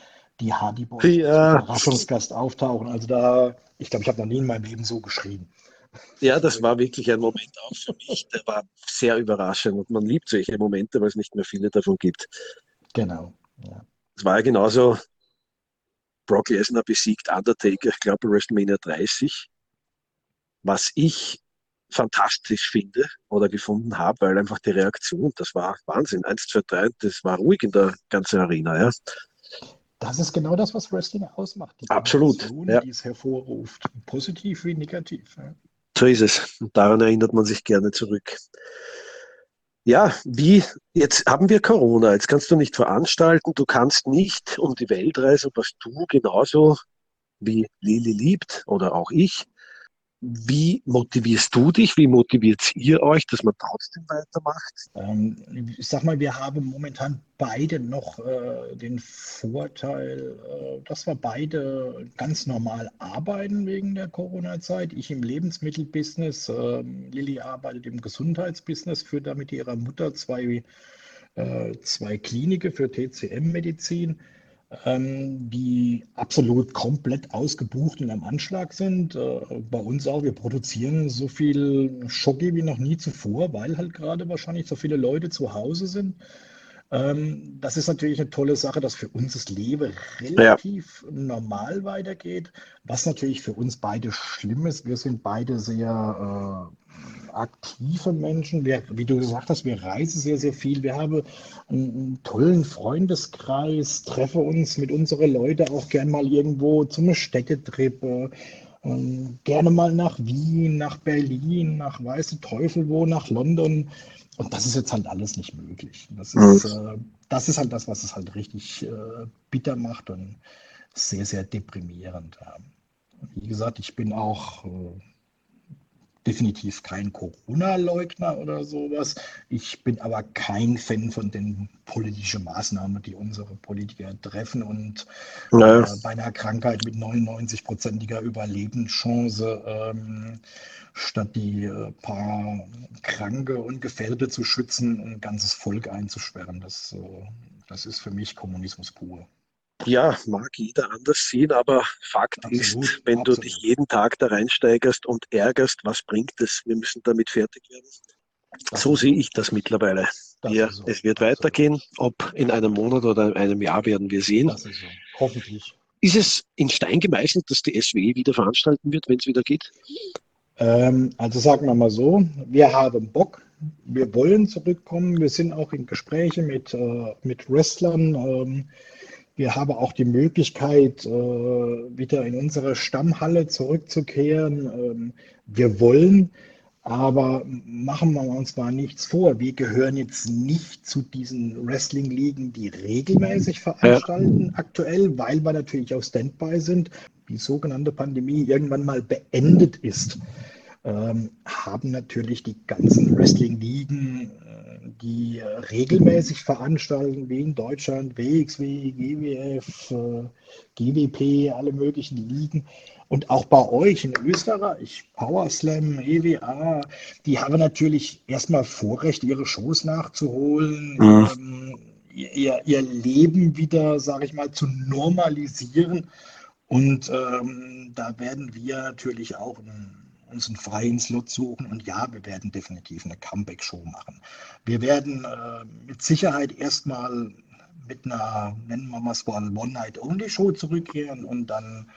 B: die Hardy Boys als Überraschungsgast auftauchen. Also da, ich glaube, ich habe noch nie in meinem Leben so geschrieben.
A: Ja, das war wirklich ein Moment auch für mich. Der war sehr überraschend und man liebt solche Momente, weil es nicht mehr viele davon gibt.
B: Genau.
A: Ja. Es war ja genauso, Brock Lesnar besiegt Undertaker, ich glaube WrestleMania 30, was ich fantastisch finde oder gefunden habe, weil einfach die Reaktion, das war Wahnsinn. 1, 2, 3, das war ruhig in der ganzen Arena. Ja.
B: Das ist genau das, was Wrestling ausmacht.
A: Die Absolut.
B: Emotion, ja. Die es hervorruft. Positiv wie negativ. Ja.
A: So ist es. Und daran erinnert man sich gerne zurück. Ja, wie, jetzt haben wir Corona, jetzt kannst du nicht veranstalten, du kannst nicht um die Welt reisen, was du genauso wie Lili liebt oder auch ich, wie motivierst du dich? Wie motiviert ihr euch, dass man trotzdem weitermacht?
B: Ähm, ich sag mal, wir haben momentan beide noch äh, den Vorteil, äh, dass wir beide ganz normal arbeiten wegen der Corona-Zeit. Ich im Lebensmittelbusiness, äh, Lilly arbeitet im Gesundheitsbusiness, führt da mit ihrer Mutter zwei, äh, zwei Kliniken für TCM-Medizin die absolut komplett ausgebucht und am Anschlag sind. Äh, bei uns auch, wir produzieren so viel Schocki wie noch nie zuvor, weil halt gerade wahrscheinlich so viele Leute zu Hause sind. Ähm, das ist natürlich eine tolle Sache, dass für uns das Leben relativ ja. normal weitergeht, was natürlich für uns beide schlimm ist. Wir sind beide sehr äh, aktive Menschen. Wir, wie du gesagt hast, wir reisen sehr, sehr viel. Wir haben einen, tollen Freundeskreis, treffen uns mit unseren Leuten auch gern mal irgendwo zum Städtetrip. Äh, gerne mal nach Wien, nach Berlin, nach Weiße Teufel wo, nach London. Und das ist jetzt halt alles nicht möglich. Das ist, mhm. äh, das ist halt das, was es halt richtig äh, bitter macht und sehr, sehr deprimierend. Wie gesagt, ich bin auch äh, definitiv kein Corona-Leugner oder sowas. Ich bin aber kein Fan von den politischen Maßnahmen, die unsere Politiker treffen und äh, bei einer Krankheit mit 99-prozentiger Überlebenschance ähm, statt die äh, paar Kranke und Gefährdete zu schützen, ein ganzes Volk einzusperren. Das, äh, das ist für mich Kommunismus pur.
A: Ja, mag jeder anders sehen, aber Fakt absolut, ist, wenn absolut. du dich jeden Tag da reinsteigerst und ärgerst, was bringt es? Wir müssen damit fertig werden. Das so sehe ich das mittlerweile. Das ja, so. Es wird weitergehen. Ob in einem Monat oder in einem Jahr werden wir sehen.
B: Ist so. Hoffentlich.
A: Ist es in Stein gemeißelt, dass die SW wieder veranstalten wird, wenn es wieder geht?
B: Ähm, also sagen wir mal so, wir haben Bock, wir wollen zurückkommen, wir sind auch in Gespräche mit, äh, mit Wrestlern. Ähm, wir haben auch die Möglichkeit, äh, wieder in unsere Stammhalle zurückzukehren. Ähm, wir wollen, aber machen wir uns mal nichts vor. Wir gehören jetzt nicht zu diesen Wrestling-Ligen, die regelmäßig veranstalten ja. aktuell, weil wir natürlich auf Standby sind. Die sogenannte Pandemie irgendwann mal beendet ist ähm, haben natürlich die ganzen Wrestling-Ligen, die äh, regelmäßig veranstalten, wie in Deutschland, WXW, GWF, äh, GWP, alle möglichen Ligen. Und auch bei euch in Österreich, Power Slam, EWA, die haben natürlich erstmal Vorrecht, ihre Shows nachzuholen, mhm. ähm, ihr, ihr Leben wieder, sage ich mal, zu normalisieren. Und ähm, da werden wir natürlich auch ein uns einen freien Slot suchen und ja, wir werden definitiv eine Comeback-Show machen. Wir werden äh, mit Sicherheit erstmal mit einer, nennen wir es mal, One-Night-Only-Show zurückkehren und dann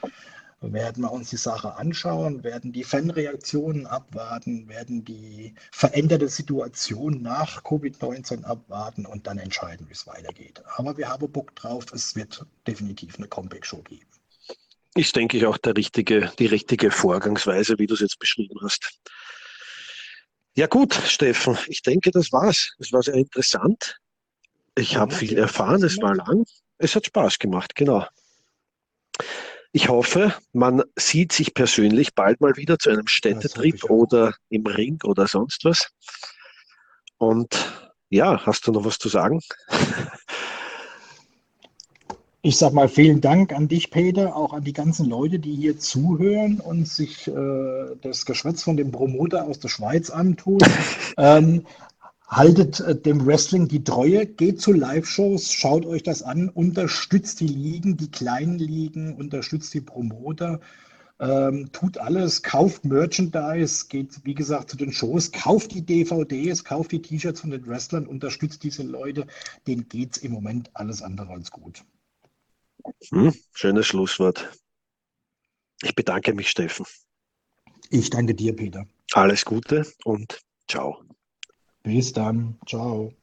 B: werden wir uns die Sache anschauen, werden die Fanreaktionen abwarten, werden die veränderte Situation nach Covid-19 abwarten und dann entscheiden, wie es weitergeht. Aber wir haben Bock drauf, es wird definitiv eine Comeback-Show geben
A: ist, denke ich, auch der richtige, die richtige Vorgangsweise, wie du es jetzt beschrieben hast. Ja gut, Steffen, ich denke, das war's. Es war sehr interessant. Ich ja, habe viel erfahren, es war lang. Es hat Spaß gemacht, genau. Ich hoffe, man sieht sich persönlich bald mal wieder zu einem Städtetrip oder im Ring oder sonst was. Und ja, hast du noch was zu sagen?
B: Ich sag mal vielen Dank an dich, Peter, auch an die ganzen Leute, die hier zuhören und sich äh, das Geschwätz von dem Promoter aus der Schweiz antun. [laughs] ähm, haltet äh, dem Wrestling die Treue, geht zu Live-Shows, schaut euch das an, unterstützt die Ligen, die kleinen Ligen, unterstützt die Promoter. Ähm, tut alles, kauft Merchandise, geht wie gesagt zu den Shows, kauft die DVDs, kauft die T-Shirts von den Wrestlern, unterstützt diese Leute, denen geht es im Moment alles andere als gut.
A: Hm, schönes Schlusswort. Ich bedanke mich, Steffen.
B: Ich danke dir, Peter.
A: Alles Gute und ciao.
B: Bis dann. Ciao.